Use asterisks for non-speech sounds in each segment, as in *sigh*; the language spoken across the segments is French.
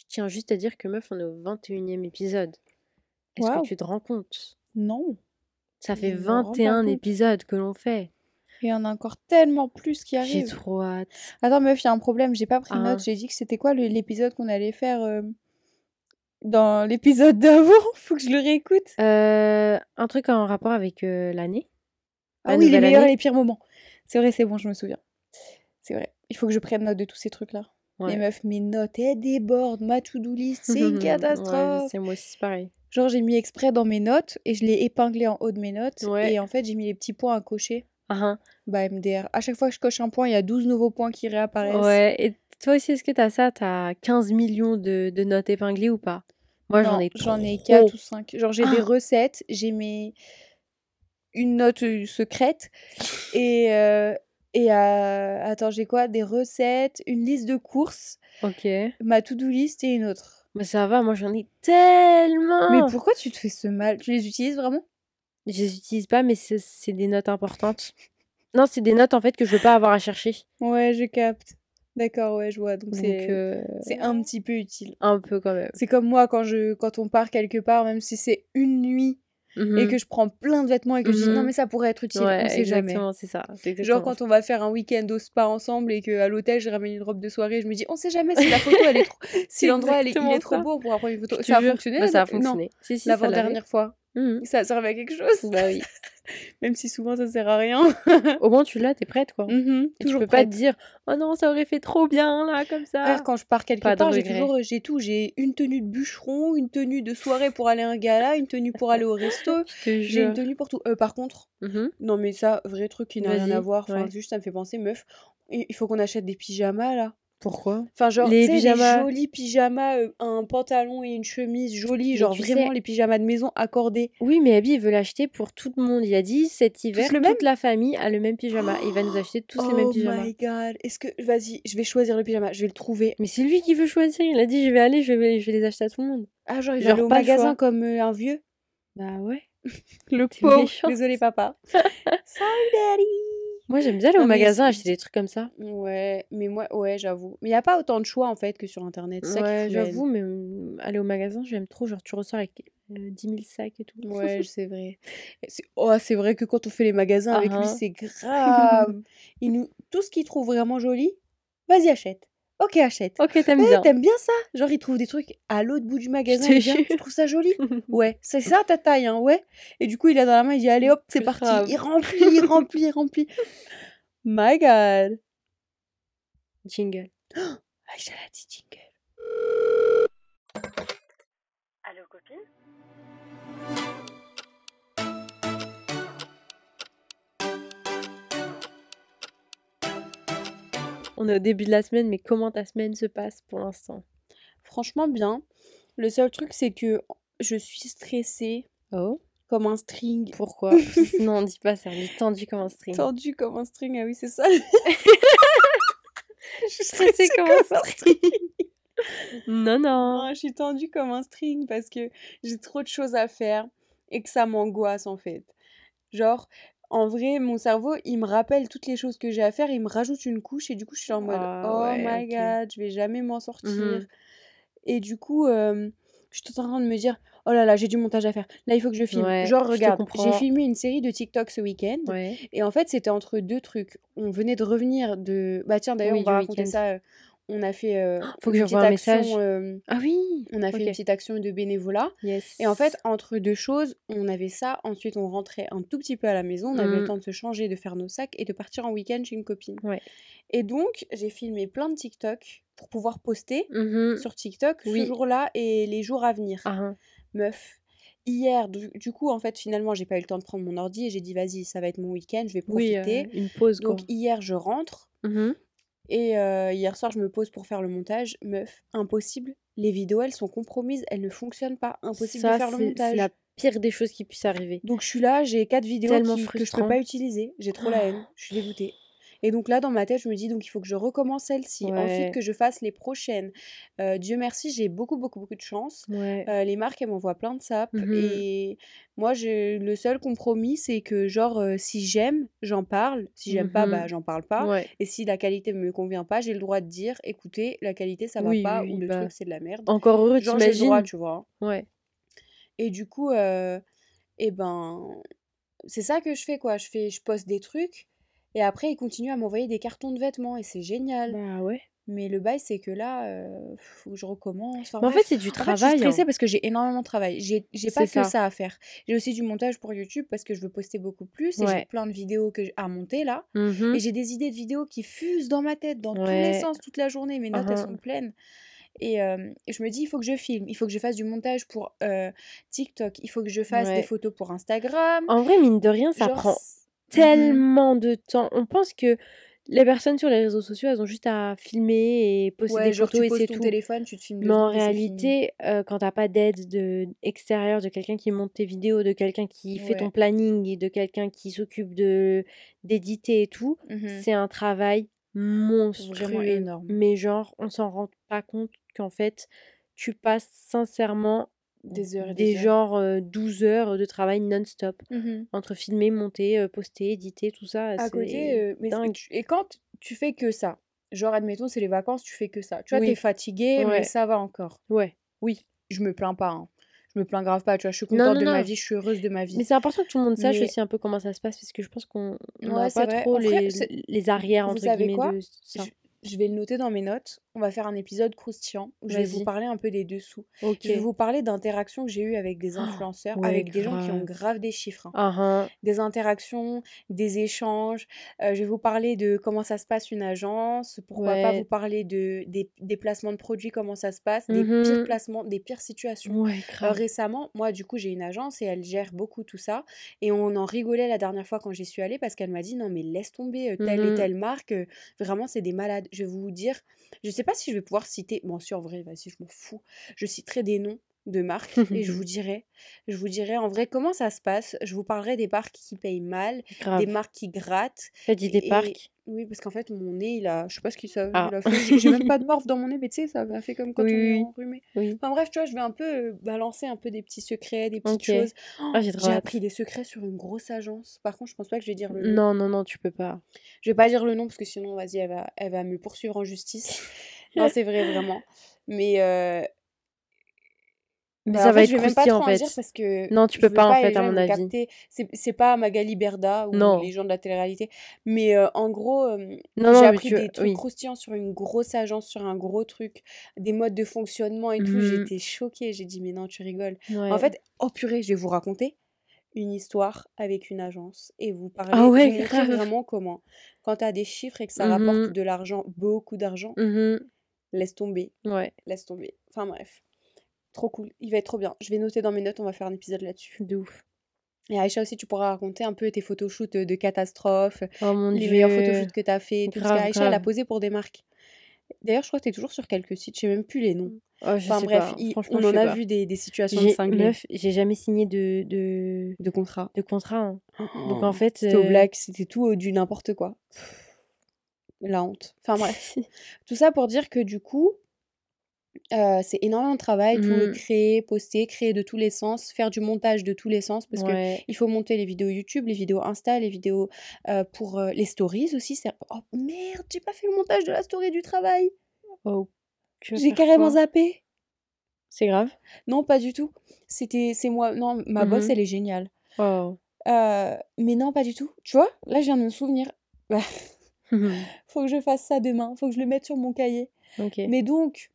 Je tiens juste à dire que meuf, on est au 21e épisode. Est-ce que tu te rends compte? Non, Ça fait je me rends pas 21 compte. épisodes que l'on fait. Il y en a encore tellement plus qui J'ai arrivent. trop hâte. Attends, meuf, il y a un problème. J'ai pas pris note. J'ai dit que c'était quoi l'épisode qu'on allait faire euh, dans l'épisode d'avant? *laughs* Faut que je le réécoute. Euh, un truc en rapport avec euh, l'année. Ah La oui, les meilleurs et les pires moments. C'est vrai, c'est bon, je me souviens. C'est vrai. Il faut que je prenne note de tous ces trucs-là. Les meufs, mes notes, elles débordent. Ma to-do list, c'est une *laughs* Ouais, catastrophe. c'est moi aussi, c'est pareil. Genre, j'ai mis exprès dans mes notes et je l'ai épinglé en haut de mes notes. Ouais. Et en fait, j'ai mis les petits points à cocher. Ah, hein. Bah, MDR. À chaque fois que je coche un point, il y a 12 nouveaux points qui réapparaissent. Ouais, et toi aussi, est-ce que t'as ça? T'as 15 millions de, de notes épinglées ou pas? Moi, j'en ai j'en ai trop. 4 ou 5. Genre, j'ai des Ah. recettes, j'ai mes... une note euh, secrète et, euh, et euh, attends, j'ai quoi? Des recettes, une liste de courses, Ok. ma to-do list et une autre. Mais ça va, moi, j'en ai tellement. Mais pourquoi tu te fais ce mal? Tu les utilises vraiment? Je les utilise pas, mais c'est c'est des notes importantes. Non, c'est des notes, en fait, que je veux pas avoir à chercher. Ouais, je capte. D'accord, ouais, je vois. Donc, Donc, c'est euh, c'est un petit peu utile. un peu quand même. C'est comme moi quand je quand on part quelque part, même si c'est une nuit et Mhm. que je prends plein de vêtements et que je dis non Mhm. mais ça pourrait être utile, Ouais, on sait jamais. c'est ça. C'est Genre quand on va faire un week-end au spa ensemble et qu'à l'hôtel je ramène une robe de soirée, je me dis on sait jamais si la *laughs* photo elle est trop si l'endroit elle est- il est trop beau on pourra prendre une photo. Ça a fonctionné Bah, ça a Non, fonctionné. Si, si, ça l'avait. l'avant-dernière fois. Mhm. Ça servait à quelque chose Bah oui. *laughs* Même si souvent ça sert à rien. Au moins, tu l'as, t'es prête, quoi. Et tu toujours peux pas te dire, oh non, ça aurait fait trop bien, là, comme ça. Frère, quand je pars quelque Pas part, j'ai toujours j'ai tout, j'ai une tenue de bûcheron, une tenue de soirée pour aller à un gala, une tenue pour aller au resto, *laughs* j'ai une tenue pour tout. Euh, par contre, Mhm. non mais ça vrai truc qui n'a rien à voir, enfin ouais. juste ça me fait penser meuf, il faut qu'on achète des pyjamas là. Pourquoi? Enfin, genre, Les pyjamas. des jolis pyjamas, euh, un pantalon et une chemise jolie, genre vraiment sais- les pyjamas de maison accordés. Oui, mais Abby, il veut l'acheter pour tout le monde. Il a dit, cet hiver, le même? toute la famille a le même pyjama. Il va nous acheter tous les mêmes Oh pyjamas. my god, est-ce que. Vas-y, je vais choisir le pyjama, je vais le trouver. Mais c'est lui qui veut choisir. Il a dit, je vais aller, je vais, je vais les acheter à tout le monde. Ah, genre, il va Genre, aller au magasin comme euh, un vieux? Bah ouais. *laughs* Le pauvre. Désolé, papa. *laughs* Sorry, daddy. Moi, j'aime bien aller au magasin acheter des trucs comme ça. Ouais, mais moi, ouais, j'avoue. Mais il n'y a pas autant de choix en fait que sur internet. ça Ouais, j'avoue, mais hum, aller au magasin, j'aime trop. Genre, tu ressors avec euh, 10 000 sacs et tout. Ouais, *laughs* c'est vrai. Oh, c'est vrai que quand on fait les magasins avec lui, Ah, c'est grave. *laughs* Il nous... Tout ce qu'il trouve vraiment joli, vas-y, achète. Ok, achète. Ok, t'aimes Ouais, bien. t'aimes bien ça? Genre, il trouve des trucs à l'autre bout du magasin. tu trouves ça joli? *laughs* Ouais, c'est ça ta taille, hein, ouais. Et du coup, il a dans la main, il dit, allez hop, c'est parti. Grave. Il remplit, il remplit, il remplit. *laughs* My God. Jingle. *gasps* Aïcha la dit jingle. On est au début de la semaine, mais comment ta semaine se passe pour l'instant? Franchement, bien. Le seul truc, c'est que je suis stressée Oh comme un string. Pourquoi? *laughs* Non, on dit pas ça, on dit tendu comme un string. Tendu comme un string, ah oui, c'est ça. *laughs* Je suis stressée comme un string. Non, non. Non, je suis tendue comme un string parce que j'ai trop de choses à faire et que ça m'angoisse en fait. Genre, en vrai, mon cerveau, il me rappelle toutes les choses que j'ai à faire, il me rajoute une couche et du coup, je suis en mode Ah, Oh my god, je vais jamais m'en sortir. Mhm. Et du coup, euh, je suis tout en train de me dire Oh là là, j'ai du montage à faire. Là, il faut que je filme. Ouais, Genre, regarde, j'ai filmé une série de TikTok ce week-end. Ouais. Et en fait, c'était entre deux trucs. On venait de revenir de. Bah, tiens, d'ailleurs, Oui, on va raconter ça. On a fait. euh, Faut que une j'envoie petite un action, message. euh, Ah oui on a fait une petite action de bénévolat. Yes. Et en fait, entre deux choses, on avait ça. Ensuite, on rentrait un tout petit peu à la maison. On avait le Mhm. temps de se changer, de faire nos sacs et de partir en week-end chez une copine. Ouais. Et donc, j'ai filmé plein de TikTok pour pouvoir poster Mhm. sur TikTok ce jour-là et les jours à venir. Ah, hein. Meuf. Hier, du, du coup, en fait, finalement, j'ai pas eu le temps de prendre mon ordi et j'ai dit, vas-y, ça va être mon week-end, je vais Oui, profiter. euh, une pause quoi. Donc, hier, je rentre. Mhm. Et euh, hier soir, je me pose pour faire le montage. Meuf, impossible. Les vidéos, elles sont compromises, elles ne fonctionnent pas. Impossible Ça, de faire le montage. C'est la pire des choses qui puissent arriver. Donc je suis là, j'ai quatre vidéos qui- que je peux frustrant. pas utiliser. J'ai trop la haine. Je suis dégoûtée. Et donc là, dans ma tête, je me dis, donc il faut que je recommence celle-ci, ensuite que je fasse les prochaines. Euh, Dieu merci, j'ai beaucoup, beaucoup, beaucoup de chance. Ouais. Euh, les marques, elles m'envoient plein de sapes. Mhm. Et moi, je, le seul compromis, c'est que, genre, euh, si j'aime, j'en parle. Si j'aime pas, bah, j'en parle pas. Ouais. Et si la qualité me convient pas, j'ai le droit de dire, écoutez, la qualité, ça va Oui, pas, oui, ou le bah, truc, c'est de la merde. Encore heureux, Genre, j'ai le droit, tu vois. Ouais. Et du coup, eh ben, c'est ça que je fais, quoi. Je fais, je poste des trucs, et après, ils continuent à m'envoyer des cartons de vêtements, et c'est génial. Bah ouais. Mais le bail, c'est que là, euh, faut que je recommence. Enfin Mais en fait, c'est du En fait, je suis travail, stressée hein. parce que j'ai énormément de travail. J'ai pas que ça. ça à faire. J'ai aussi du montage pour YouTube parce que je veux poster beaucoup plus et j'ai plein de vidéos que à monter là. Mhm. Et j'ai des idées de vidéos qui fusent dans ma tête dans tous les sens toute la journée. Mes notes, elles sont pleines. Et, euh, et je me dis, il faut que je filme, il faut que je fasse du montage pour euh, TikTok, il faut que je fasse des photos pour Instagram. En vrai, mine de rien, ça Genre, prend. Tellement de temps. On pense que les personnes sur les réseaux sociaux, elles ont juste à filmer et poster Ouais, des genre photos tu et c'est tout. téléphone, tu te filmes deux Mais en réalité, euh, quand t'as pas d'aide de extérieure, de quelqu'un qui monte tes vidéos, de quelqu'un qui fait ton planning et de quelqu'un qui s'occupe de d'éditer et tout, Mhm. c'est un travail Vraiment monstrueux. énorme. Mais genre, on s'en rend pas compte qu'en fait, tu passes sincèrement Des heures et des des heures. genre euh, 12 heures de travail non-stop. Mhm. Entre filmer, monter, euh, poster, éditer, tout ça, À côté, euh, mais tu- et quand tu fais que ça, genre admettons c'est les vacances, tu fais que ça. Tu vois, t'es fatigué, mais ouais, ça va encore. ouais, oui. Je me plains pas, hein. Je me plains grave pas, tu vois, je suis contente non, de ma vie, je suis heureuse de ma Mais vie. c'est important que tout le monde sache Mais aussi un peu comment ça se passe parce que je pense qu'on on ouais, n'a c'est pas vrai. trop En les, les arrières, vous entre savez guillemets, quoi? de ça. Je, je vais le noter dans mes notes. On va faire un épisode croustillant où je vais vous parler un peu des dessous. Je vais vous parler d'interactions que j'ai eues avec des Oh, influenceurs, ouais, avec des gens qui ont grave. des chiffres. hein. Ah, hein. des interactions, des échanges. Euh, je vais vous parler de comment ça se passe une agence, pourquoi pas vous parler de, des, des placements de produits, comment ça se passe, des pires Mhm. placements, des pires situations. Ouais, Euh, récemment, moi, du coup, j'ai une agence et elle gère beaucoup tout ça. Et on en rigolait la dernière fois quand j'y suis allée parce qu'elle m'a dit non, mais laisse tomber euh, telle et Mhm. telle marque. vraiment, c'est des malades. Je vais vous dire, je sais pas si je vais pouvoir citer. Bon, si en vrai, vas-y, je m'en fous. Je citerai des noms de marques *laughs* et je vous dirai, je vous dirai en vrai comment ça se passe. Je vous parlerai des marques qui payent mal, des marques qui grattent. T'as dit des parcs? oui, parce qu'en fait, mon nez, il a, je sais pas ce qu'il ça, Ah. a fait. J'ai même *laughs* pas de morve dans mon nez, mais tu sais, ça m'a fait comme quand Oui, on est oui, enrhumé. oui. Enfin bref, tu vois, je vais un peu euh, balancer un peu des petits secrets, des petites choses. Oh, Ah, j'ai appris des secrets sur une grosse agence. Par contre, je pense pas que je vais dire le nom. Non, non, non, tu peux pas. Je vais pas dire le nom parce que sinon, vas-y, elle va, elle va me poursuivre en justice. *laughs* Non, c'est vrai, vraiment. Mais, euh, Mais bah, ça en va être je vais même pas croustillant trop en en dire fait. parce que Non, tu peux pas en fait, à mon avis. C'est c'est pas Magali Berda ou Non. les gens de la télé-réalité. Mais euh, en gros, euh, j'ai appris tu... des trucs Oui. croustillants sur une grosse agence, sur un gros truc, des modes de fonctionnement et tout. Mhm. J'étais choquée. J'ai dit, mais non, tu rigoles. En fait, oh purée, je vais vous raconter une histoire avec une agence et vous Ah parler, ouais, vous vraiment comment, quand tu as des chiffres et que ça rapporte Mhm. de l'argent, beaucoup d'argent, Mhm. Laisse tomber, Ouais, laisse tomber. Enfin bref, trop cool, il va être trop bien. Je vais noter dans mes notes, on va faire un épisode là-dessus. de ouf. Et Aïcha aussi, tu pourras raconter un peu tes photoshoots de catastrophes, Oh mon les meilleurs photoshoots que tu as fait, tout Grave, qu'Aïcha, elle a posé pour des marques. D'ailleurs, je crois que tu es toujours sur quelques sites, je sais même plus les noms. Oh, je Enfin sais bref, pas. il- Franchement, on en a pas. vu des, des situations de J'ai, cinglés, meuf, j'ai jamais signé de, de, de contrats. de contrat. hein. *gasps* Donc en fait, C'était au euh, black, c'était tout euh, du n'importe quoi. La honte. Enfin bref. *laughs* Tout ça pour dire que du coup, euh, c'est énormément de travail, tout Mhm. créer, poster, créer de tous les sens, faire du montage de tous les sens, parce que Ouais. il faut monter les vidéos YouTube, les vidéos Insta, les vidéos euh, pour euh, les stories aussi. c'est- Oh merde, j'ai pas fait le montage de la story du travail. Oh, J'ai carrément zappé. C'est grave. Non, pas du tout. C'était, c'est moi. Non, ma boss, Mhm. elle est géniale. Oh. Mais non, pas du tout. Tu vois, là, je viens de me souvenir. Bah, faut que je fasse ça demain. Faut que je le mette sur mon cahier. Mais donc,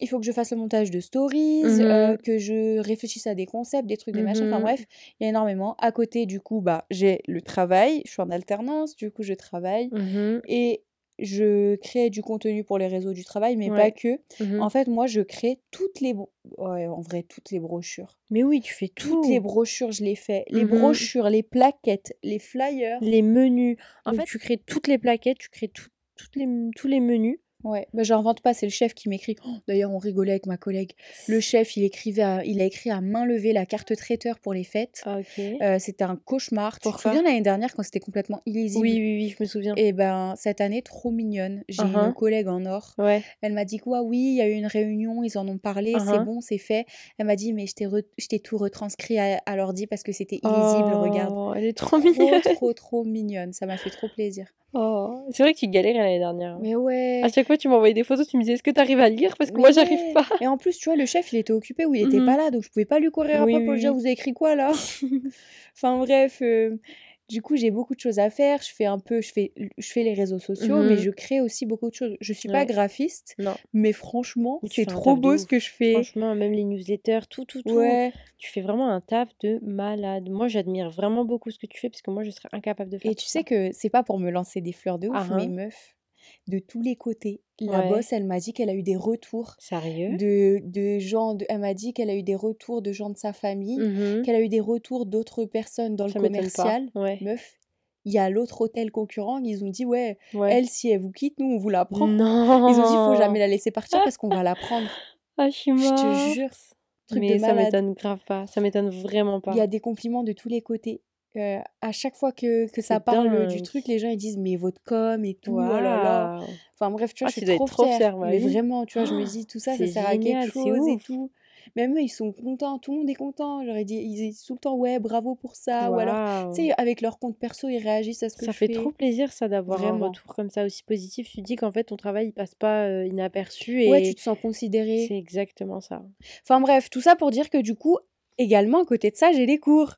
il faut que je fasse le montage de stories, euh, Mhm. que je réfléchisse à des concepts, des trucs, des machins. Enfin Mhm. bref, il y a énormément. À côté, du coup, bah, j'ai le travail. Je suis en alternance, du coup, je travaille. Mhm. Et je crée du contenu pour les réseaux du travail, mais pas que. Mhm. En fait, moi, je crée toutes les... Ouais, en vrai, toutes les brochures. Mais oui, tu fais Toutes les brochures, je les fais. Les Mhm. brochures, les plaquettes, les flyers. Les menus. En Donc, fait, tu crées toutes les plaquettes, tu crées tout- toutes les, tous les menus. Ouais, bah, j'invente pas, c'est le chef qui m'écrit. Oh, D'ailleurs, on rigolait avec ma collègue. Le chef, il écrivait, à- il a écrit à main levée la carte traiteur pour les fêtes. Ah. Euh, c'était un cauchemar. Tu te Pourquoi souviens l'année dernière quand c'était complètement illisible? Oui, oui, oui, je me souviens. Et ben cette année, trop mignonne. J'ai Uh-huh. une collègue en or. Ouais. Elle m'a dit quoi Oui, il y a eu une réunion, ils en ont parlé, c'est Uh-huh. bon, c'est fait. Elle m'a dit mais je t'ai re- je t'ai tout retranscrit à, à l'ordi parce que c'était illisible. Regarde. Oh, elle est trop Trop, mignonne. trop, *laughs* trop mignonne. Ça m'a fait trop plaisir. Oh, c'est vrai que tu galérais l'année dernière. Mais ouais. À chaque fois, tu m'envoyais des photos, tu me disais est-ce que tu arrives à lire? Parce que moi, j'arrive pas. Et en plus, tu vois, le chef, il était occupé ou il était Mhm. pas là, donc je pouvais pas lui courir Oui, après pour oui, lui dire vous avez écrit quoi là? *laughs* Enfin bref, euh, du coup, j'ai beaucoup de choses à faire. Je fais un peu, je fais, je fais les réseaux sociaux, mais Mhm. je crée aussi beaucoup de choses. Je suis pas graphiste, Non, mais franchement, Mais c'est trop beau ce que je fais. franchement, même les newsletters, tout, tout, tout. Ouais. Tu fais vraiment un taf de malade. Moi, j'admire vraiment beaucoup ce que tu fais parce que moi, je serais incapable de faire Et tu ça. sais que c'est pas pour me lancer des fleurs de ouf, Ah, mais hein. meuf, de tous les côtés, la Ouais. boss, elle m'a dit qu'elle a eu des retours Sérieux? de, de gens, de- elle m'a dit qu'elle a eu des retours de gens de sa famille, Mhm. qu'elle a eu des retours d'autres personnes dans Ça le commercial. Ouais. Meuf, il y a l'autre hôtel concurrent, ils ont dit ouais, Ouais. elle si elle vous quitte, nous on vous la prend. Non. Ils ont dit faut jamais la laisser partir parce qu'on va la prendre. *laughs* Ah, je suis Je te morte. jure, truc Mais de ça m'étonne grave pas. Ça m'étonne vraiment pas. Il y a des compliments de tous les côtés. Euh, à chaque fois que, que ça parle du truc, les gens ils disent mais votre com et tout, oh là là. Enfin bref, tu vois, Ah, je suis trop trop fière. fière, Mais vraiment, tu vois, je me dis tout ça, ça sert à quelque génial, chose et tout. Même eux, ils sont contents, tout le monde est content. J'aurais dit, ils disent tout le temps ouais, bravo pour ça. Ou alors, tu sais, avec leur compte perso, ils réagissent à ce que Ça je fait fais. trop plaisir ça d'avoir un retour comme ça aussi positif. Tu dis qu'en fait ton travail il passe pas euh, inaperçu Ouais, tu et te sens considéré. c'est exactement ça. Enfin bref, tout ça pour dire que du coup, également, à côté de ça, j'ai des cours.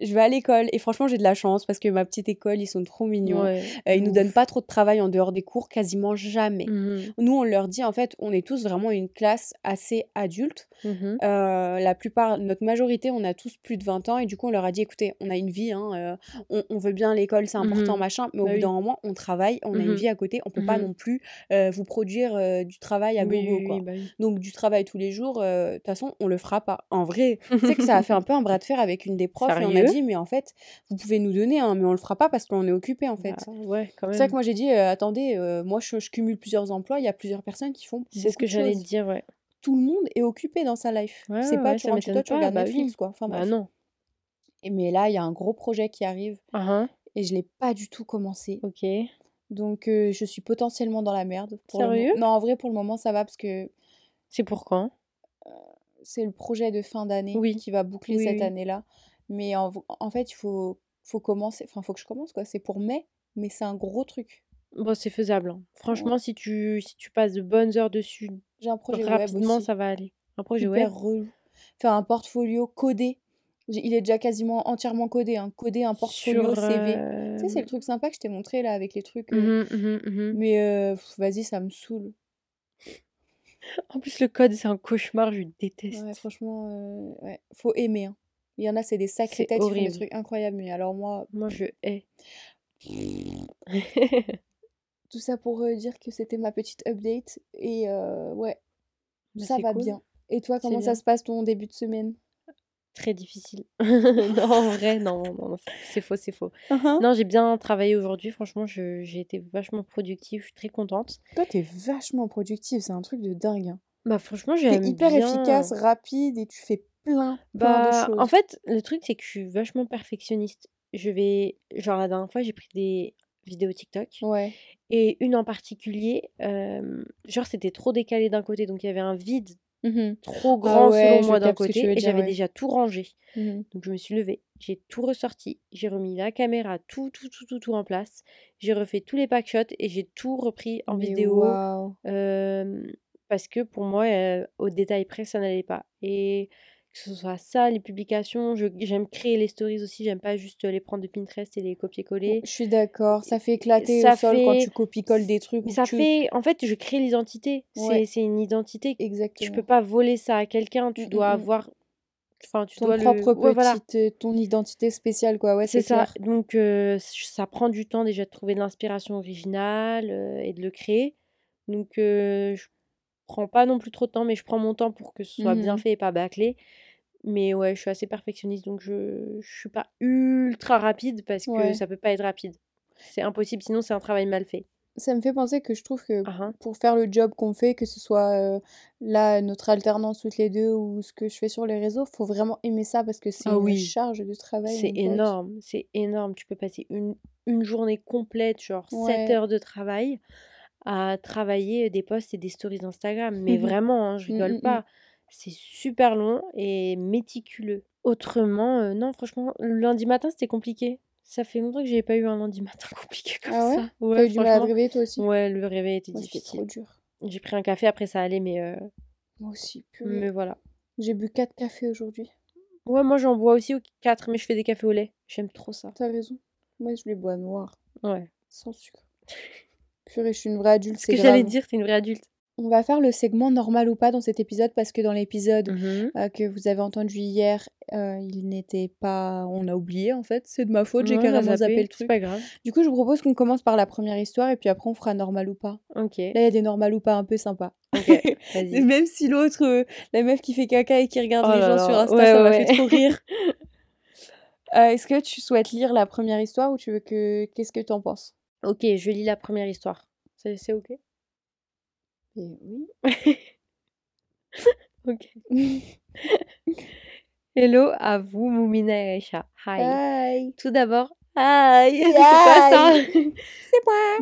Je vais à l'école et franchement, j'ai de la chance parce que ma petite école, ils sont trop mignons. Ouais, Euh, ils nous donnent ouf. pas trop de travail en dehors des cours, quasiment jamais. Mhm, Nous, on leur dit, en fait, on est tous vraiment une classe assez adulte. mhm. Euh, la plupart, notre majorité, on a tous plus de 20 ans et du coup, on leur a dit, écoutez, on a une vie, hein, euh, on, on veut bien l'école, c'est important, Mhm. machin, mais au Bah bout d'un moment, on travaille, on a une vie à côté, on peut pas non plus vous produire du travail à Oui, gogo, quoi. oui, bah. Donc du travail tous les jours, de toute façon, on le fera pas. En vrai, *laughs* sais que ça a fait un peu un bras de fer avec une des profs et on a Sérieux dit, mais en fait, vous pouvez nous donner, hein, mais on le fera pas parce qu'on est occupé en fait. Bah, ouais, C'est ça que moi j'ai dit, euh, attendez, euh, moi je, je cumule plusieurs emplois, il y a plusieurs personnes qui font C'est ce que j'allais te dire, ouais. Tout le monde est occupé dans sa life. Ouais, C'est pas tu rentres chez toi, m'étonne tu regardes Bah Netflix quoi. Enfin Bah non. Et mais là, il y a un gros projet qui arrive hein, et je l'ai pas du tout commencé. Ok. Donc euh, je suis potentiellement dans la merde pour le. Sérieux? Non, en vrai pour le moment ça va parce que C'est pour quand? C'est le projet de fin d'année Oui. qui va boucler Oui, cette oui. année-là. Mais en, en fait, il faut, faut commencer, enfin, faut que je commence, quoi. C'est pour mai, mais c'est un gros truc. Bon, c'est faisable. hein. Ouais. Franchement, si tu, si tu passes de bonnes heures dessus J'ai un projet web rapidement, ça va aller. Un projet hyper. Faire un portfolio codé. Il est déjà quasiment entièrement codé, hein. Coder un portfolio sur. CV. euh, Tu sais, c'est le truc sympa que je t'ai montré là avec les trucs. euh, mhm, mhm, mhm. Mais euh, vas-y, ça me saoule. En plus, le code, c'est un cauchemar, je Ouais, déteste. franchement, euh, ouais. Faut aimer. hein. Il y en a, c'est des sacrés têtes, ils font des horrible. trucs incroyables. Mais alors moi, Moi, je hais. *laughs* tout ça pour euh, dire que c'était ma petite update. Et euh, ouais, Bah, ça va cool. bien. Et toi, comment ça bien. se passe ton début de semaine? Très difficile. *laughs* Non, en vrai, non, non, non, c'est faux, c'est faux. Uhum. Non, j'ai bien travaillé aujourd'hui. Franchement, j'ai été vachement productive. Je suis très contente. Toi, t'es vachement productive, c'est un truc de dingue. hein. Bah, franchement, T'es j'aime hyper efficace, rapide et tu fais plein, plein de Bah, en choses. fait, le truc, c'est que je suis vachement perfectionniste. Je vais, genre, la dernière fois, j'ai pris des vidéos TikTok Ouais. et une en particulier, euh, genre, c'était trop décalé d'un côté, donc il y avait un vide Mhm. trop Ah grand ouais, selon moi d'un côté et j'avais ouais. déjà tout rangé. Mhm. Donc je me suis levée, j'ai tout ressorti, j'ai remis la caméra, tout, tout, tout, tout, tout en place. J'ai refait tous les packshots et j'ai tout repris en Mais vidéo euh, parce que pour moi, euh, au détail près, ça n'allait pas. Et que ce soit ça, les publications, j'aime créer les stories aussi, j'aime pas juste les prendre de Pinterest et les copier-coller. Je suis d'accord, ça fait éclater Ça au sol quand tu copies-colles des trucs mais ça tu... fait, en fait, je crée l'identité. Ouais, C'est, une identité. Tu peux exactement. pas voler ça à quelqu'un, tu dois mm, avoir, enfin, tu Ton dois propre le, ouais, voilà. petite, ton identité spéciale, quoi. Ouais, C'est c'est ça. clair. Donc, euh, ça prend du temps déjà de trouver de l'inspiration originale euh, et de le créer. Donc, euh, je prends pas non plus trop de temps, mais je prends mon temps pour que ce soit bien Mhm. fait et pas bâclé. Mais ouais, je suis assez perfectionniste, donc je, je suis pas ultra rapide parce que Ouais. ça peut pas être rapide. C'est impossible, sinon c'est un travail mal fait. Ça me fait penser que je trouve que Ah hein. pour faire le job qu'on fait, que ce soit, là, notre alternance toutes les 2 ou ce que je fais sur les réseaux, faut vraiment aimer ça parce que c'est Ah une oui. charge de travail, C'est énorme, c'est énorme. Tu peux passer une une journée complète, genre 7 Ouais. heures de travail, à travailler des posts et des stories Instagram. Mais vraiment, hein, je Mmh, rigole mmh mh. pas. C'est super long et méticuleux. Autrement, heu, non, franchement, le lundi matin, c'était compliqué. Ça fait longtemps que j'avais pas eu un lundi matin *laughs* compliqué comme Ah ouais? ça. Tu as Ouais, eu du mal à te réveiller toi aussi? Ouais, le réveil était Moi, c'était trop difficile. dur. J'ai pris un café, après ça allait, mais heu Moi aussi, purée. mais voilà. J'ai bu 4 cafés aujourd'hui. Ouais, moi, j'en bois aussi au 4, mais je fais des cafés au lait. J'aime trop ça. Tu as raison. Moi, je les bois noirs, Ouais. sans sucre. Purée, je suis une vraie adulte, Ce c'est que j'allais dire, es une vraie adulte. On va faire le segment normal ou pas dans cet épisode parce que dans l'épisode, Mmh heu, que vous avez entendu hier, heu, il n'était pas on a oublié en fait, c'est de ma faute, j'ai carrément zappé le c'est truc. pas grave. Du coup, je vous propose qu'on commence par la première histoire et puis après on fera normal ou pas. OK. Là, il y a des normal ou pas un peu sympas. OK, Et *laughs* vas-y. même si l'autre, heu, la meuf qui fait caca et qui regarde Oh les gens sur Insta, ouais, ça m'a fait trop rire. *laughs* Est-ce que tu souhaites lire la première histoire ou tu veux que qu'est-ce que tu en penses? OK, je lis la première histoire. C'est OK? Et oui. *laughs* OK. *laughs* Hello à vous, Moumina et Aïcha. Hi. Hi. Tout d'abord hi! *laughs* C'est quoi ça? C'est moi!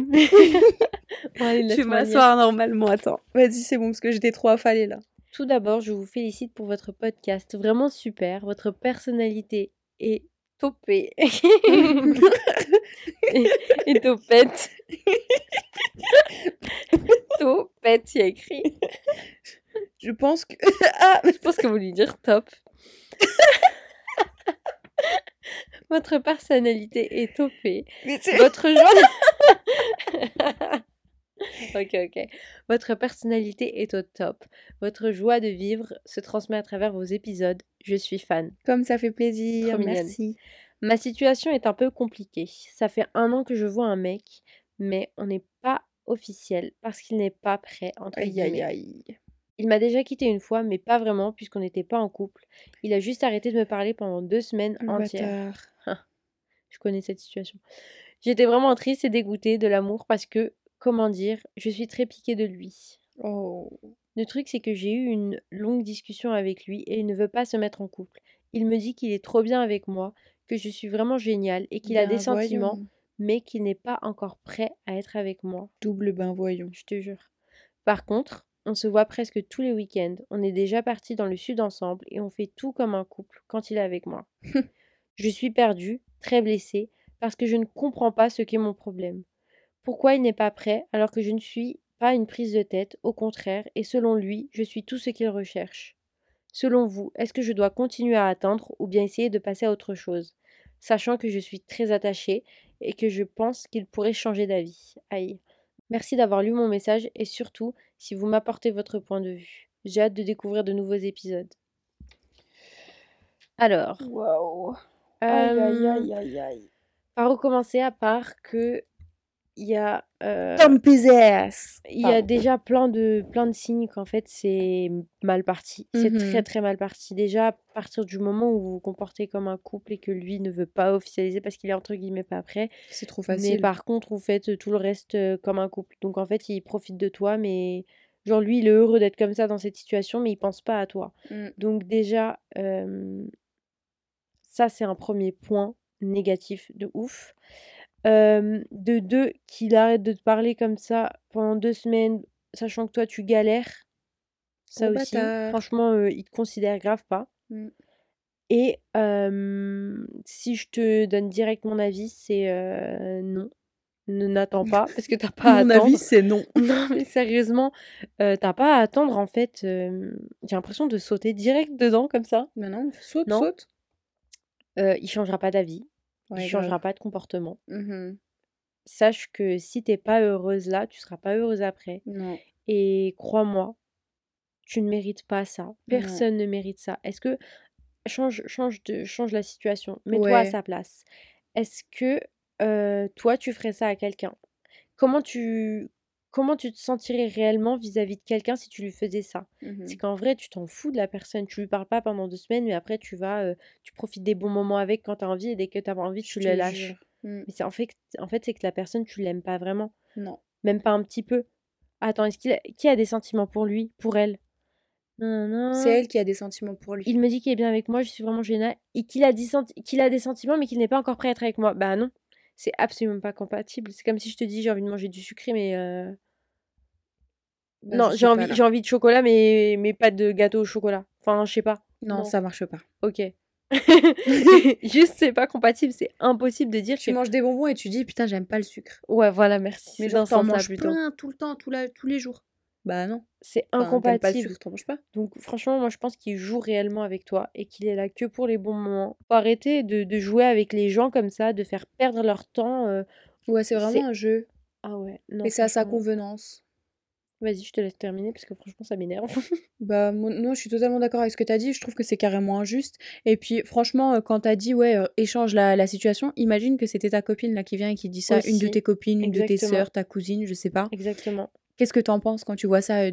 Bon Je vais m'asseoir normalement, attends. Vas-y, c'est bon parce que j'étais trop affalée là. Tout d'abord, je vous félicite pour votre podcast, vraiment super. Votre personnalité est topée. et, *laughs* et topette. topette, il y a écrit. Je pense que *laughs* ah! Je pense que vous voulez dire top. Votre personnalité est topée. Votre joie. *laughs* *laughs* ok, ok. Votre personnalité est au top. Votre joie de vivre se transmet à travers vos épisodes. Je suis fan. comme ça fait plaisir, Trop mignonne. merci. Ma situation est un peu compliquée. Ça fait un an que je vois un mec, mais on n'est pas officiel parce qu'il n'est pas prêt, entre Aïe aïe guillemets. aïe. Il m'a déjà quitté une fois, mais pas vraiment, puisqu'on n'était pas en couple. Il a juste arrêté de me parler pendant deux semaines Le entières. *laughs* Je connais cette situation. J'étais vraiment triste et dégoûtée de l'amour parce que, comment dire, je suis très piquée de lui. Oh. Le truc, c'est que j'ai eu une longue discussion avec lui et il ne veut pas se mettre en couple. Il me dit qu'il est trop bien avec moi, que je suis vraiment géniale et qu'il a Ben des sentiments, voyons. mais qu'il n'est pas encore prêt à être avec moi. Double ben voyons. Je te jure. Par contre, on se voit presque tous les week-ends. On est déjà partis dans le sud ensemble et on fait tout comme un couple quand il est avec moi. *laughs* je suis perdue, très blessée, parce que je ne comprends pas ce qu'est mon problème. Pourquoi il n'est pas prêt alors que je ne suis pas une prise de tête, au contraire, et selon lui, je suis tout ce qu'il recherche. Selon vous, est-ce que je dois continuer à attendre ou bien essayer de passer à autre chose, sachant que je suis très attachée et que je pense qu'il pourrait changer d'avis. Aïe. Merci d'avoir lu mon message et surtout si vous m'apportez votre point de vue. J'ai hâte de découvrir de nouveaux épisodes. Alors, Waouh. Aïe aïe euh, aïe aïe aïe. par où commencer à part que il y a euh, il y a déjà plein de plein de signes qu'en fait c'est mal parti. C'est Mhm. très très mal parti. Déjà à partir du moment où vous vous comportez comme un couple et que lui ne veut pas officialiser parce qu'il est entre guillemets pas prêt, C'est trop mais facile. par contre vous faites tout le reste euh, comme un couple. Donc en fait il profite de toi, mais genre lui il est heureux d'être comme ça dans cette situation, mais il pense pas à toi. Mm. Donc déjà euh, ça c'est un premier point négatif de ouf. Euh, de deux, qu'il arrête de te parler comme ça pendant deux semaines, sachant que toi tu galères. Ça aussi. bâtard. Franchement, euh, il te considère grave pas. Mm. Et euh, si je te donne direct mon avis, c'est euh, non. Ne n'attends pas, *laughs* parce que t'as pas à Mon attendre. avis, c'est non. *laughs* Non, mais sérieusement, t'as pas à attendre en fait. J'ai l'impression de sauter direct dedans comme ça. Mais non, saute, Non. saute. Il changera pas d'avis, Ouais, il changera pas de comportement. Mhm. sache que si t'es pas heureuse là, tu seras pas heureuse après. Non. Et crois-moi, tu ne mérites pas ça. Personne ne mérite ça. Est-ce que change, change de, change la situation. Mets-toi à sa place. Est-ce que euh, toi tu ferais ça à quelqu'un? Comment tu comment tu te sentirais réellement vis-à-vis de quelqu'un si tu lui faisais ça? C'est qu'en vrai, tu t'en fous de la personne. Tu lui parles pas pendant deux semaines, mais après tu vas, euh, tu profites des bons moments avec quand t'as envie et dès que t'as pas envie, tu le lâches. jure. Mm. Mais c'est en fait, en fait, c'est que la personne, tu l'aimes pas vraiment. Non. Même pas un petit peu. Attends, est-ce qu'il a... qui a des sentiments pour lui, pour elle? Non, C'est elle qui a des sentiments pour lui. Il me dit qu'il est bien avec moi, je suis vraiment gênée. Et qu'il a, dit qu'il a des sentiments, mais qu'il n'est pas encore prêt à être avec moi. Bah non, c'est absolument pas compatible. C'est comme si je te dis j'ai envie de manger du sucré, mais. euh, Bah, non, j'ai envie, j'ai de chocolat, mais, mais pas de gâteau au chocolat. Enfin, je sais pas. Non, Non. ça marche pas. Ok. *laughs* *laughs* Juste, c'est pas compatible, c'est impossible de dire Tu que. manges des bonbons et tu dis putain, j'aime pas le sucre. Ouais, voilà, merci. Mais genre, t'en manges plutôt. plein tout le temps, tout la- tous les jours. Bah non. C'est Enfin, t'aimes pas le incompatible. sucre, t'en manges pas. Donc franchement, moi je pense qu'il joue réellement avec toi et qu'il est là que pour les bons moments. Faut arrêter de, de jouer avec les gens comme ça, de faire perdre leur temps. euh. Ouais, c'est vraiment un jeu. Ah ouais, non. Et c'est à sa convenance. Vas-y, je te laisse terminer parce que franchement ça m'énerve. *laughs* Bah mon- non, je suis totalement d'accord avec ce que t'as dit. Je trouve que c'est carrément injuste. Et puis franchement, euh, quand t'as dit ouais, euh, échange la, la situation, imagine que c'était ta copine là qui vient et qui dit ça, une de tes copines, une de tes sœurs, ta cousine, je sais pas. Exactement. Qu'est-ce que t'en penses quand tu vois ça euh,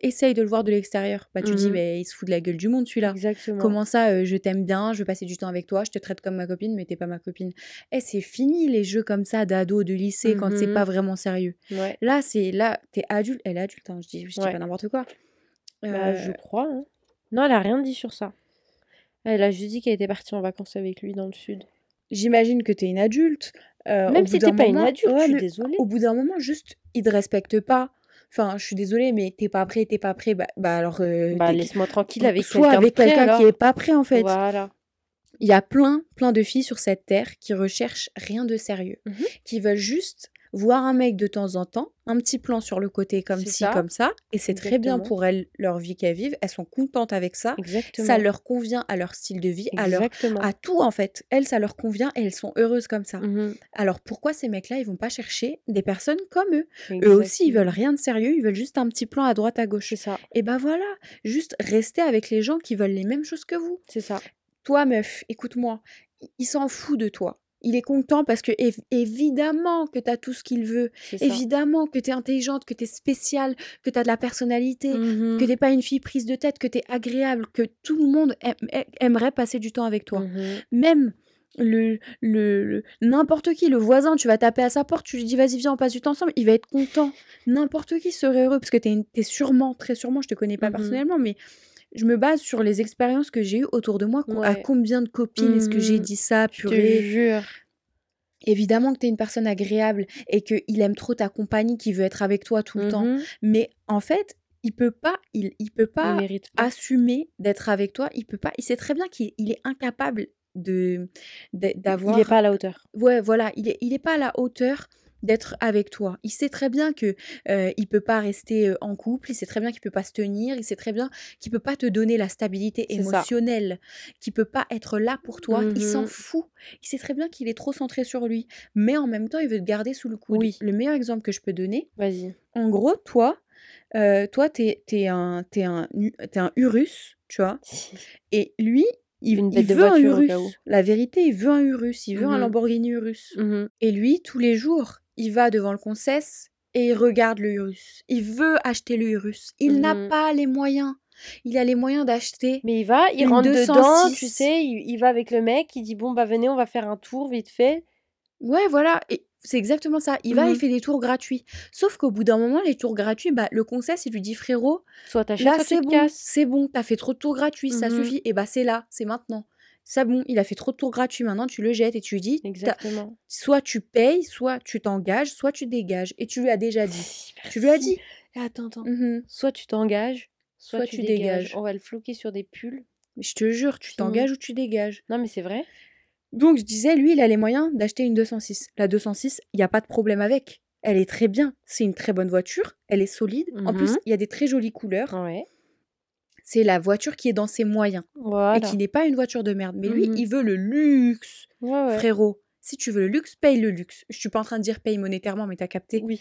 Essaye de le voir de l'extérieur. Bah tu dis Mhm. mais il se fout de la gueule du monde celui-là. Comment ça, euh, je t'aime bien, je veux passer du temps avec toi, je te traite comme ma copine, mais t'es pas ma copine. Eh, c'est fini les jeux comme ça d'ado, de lycée, quand c'est Mhm. pas vraiment sérieux. Ouais. Là, c'est là, t'es adulte, elle est adulte, hein, je dis, je dis Ouais. pas n'importe quoi. Bah, Euh, je crois. hein. Non, elle a rien dit sur ça. Elle a juste dit qu'elle était partie en vacances avec lui dans le sud. J'imagine que t'es une adulte. euh, Même si t'es pas une adulte, ouais, je suis désolée. Au bout d'un moment, juste, il te respecte pas. Enfin, je suis désolée, mais t'es pas prêt, t'es pas prêt. Bah, bah alors, euh, Bah laisse-moi tranquille avec quelqu'un avec quelqu'un qui est pas prêt en fait. Voilà. Il y a plein, plein de filles sur cette terre qui recherchent rien de sérieux, Mhm. qui veulent juste voir un mec de temps en temps, un petit plan sur le côté comme ci, ça. comme ça, et c'est très bien pour elles, leur vie qu'elles vivent, elles sont contentes avec ça, Exactement. ça leur convient à leur style de vie, à leur à tout en fait. Elles, ça leur convient et elles sont heureuses comme ça. Mhm. Alors pourquoi ces mecs-là, ils vont pas chercher des personnes comme eux? Eux aussi, ils veulent rien de sérieux, ils veulent juste un petit plan à droite, à gauche. Ça. Et ben voilà, juste rester avec les gens qui veulent les mêmes choses que vous. C'est ça. Toi, meuf, écoute-moi, il s'en fout de toi. Il est content parce que év- évidemment que tu as tout ce qu'il veut. Évidemment que tu es intelligente, que tu es spéciale, que tu as de la personnalité, Mhm. que t'es pas une fille prise de tête, que tu es agréable, que tout le monde aime- aime- aimerait passer du temps avec toi. Mhm. Même le le, le- n'importe qui, le voisin, tu vas taper à sa porte, tu lui dis vas-y viens on passe du temps ensemble, il va être content. N'importe qui serait heureux parce que tu es, sûrement, très sûrement, je te connais pas Mhm. personnellement, mais je me base sur les expériences que j'ai eues autour de moi. À combien de copines est-ce que j'ai Mhm. dit ça, Je te jure. Évidemment que tu es une personne agréable et qu'il aime trop ta compagnie, qu'il veut être avec toi tout le temps. Mhm. Mais en fait, il peut pas, il, il peut Il pas pas. assumer d'être avec toi. Il peut pas. Il sait très bien qu'il il est incapable de de- Il d'avoir. est pas à la hauteur. Ouais, voilà, il est, il est pas à la hauteur d'être avec toi. Il sait très bien que euh, il peut pas rester euh, en couple. Il sait très bien qu'il peut pas se tenir. Il sait très bien qu'il peut pas te donner la stabilité émotionnelle. Qu'il peut pas être là pour toi. Il s'en Mhm. fout. Il sait très bien qu'il est trop centré sur lui. Mais en même temps, il veut te garder sous le coude. Oui. Le meilleur exemple que je peux donner, Vas-y. en gros, toi, euh, toi, t'es es un, t'es un, t'es un Urus, tu vois. *laughs* Et lui, il, Une il veut un voiture, au Urus. La vérité, il veut un Urus. Il veut un Mhm. Lamborghini Urus. Mhm. Et lui, tous les jours, il va devant le concesse et il regarde le Urus. Il veut acheter le Urus. Il n'a Mhm. pas les moyens. Il a les moyens d'acheter. Mais il va, il rentre dedans, 206. tu sais, il, il va avec le mec, il dit bon bah venez, on va faire un tour vite fait. Ouais, voilà. Et c'est exactement ça. Il va, il Mhm. fait des tours gratuits. Sauf qu'au bout d'un moment, les tours gratuits, bah, le concesse, il lui dit frérot, Soit t'achètes, Là, soit c'est bon, c'est bon, t'as fait trop de tours gratuits, ça Mhm. suffit. Et bah, c'est là, c'est maintenant. Ça bon, il a fait trop de tours gratuits, maintenant tu le jettes et tu lui dis, Exactement. soit tu payes, soit tu t'engages, soit tu dégages. Et tu lui as déjà dit. Tu lui as dit. Attends, attends. Mhm. Soit tu t'engages, soit, Soit tu, tu dégages. dégages. On va le floquer sur des pulls. Mais je te jure, tu t'engages ou tu dégages. Non mais c'est vrai. Donc, je disais, lui, il a les moyens d'acheter une 206. La 206, il n'y a pas de problème avec. Elle est très bien. C'est une très bonne voiture. Elle est solide. En plus, Mhm. il y a des très jolies couleurs. Ouais. C'est la voiture qui est dans ses moyens. Voilà. Et qui n'est pas une voiture de merde. Mais lui, Mhm. il veut le luxe. Ouais, ouais. Frérot, si tu veux le luxe, paye le luxe. Je suis pas en train de dire paye monétairement, mais t'as capté. Oui.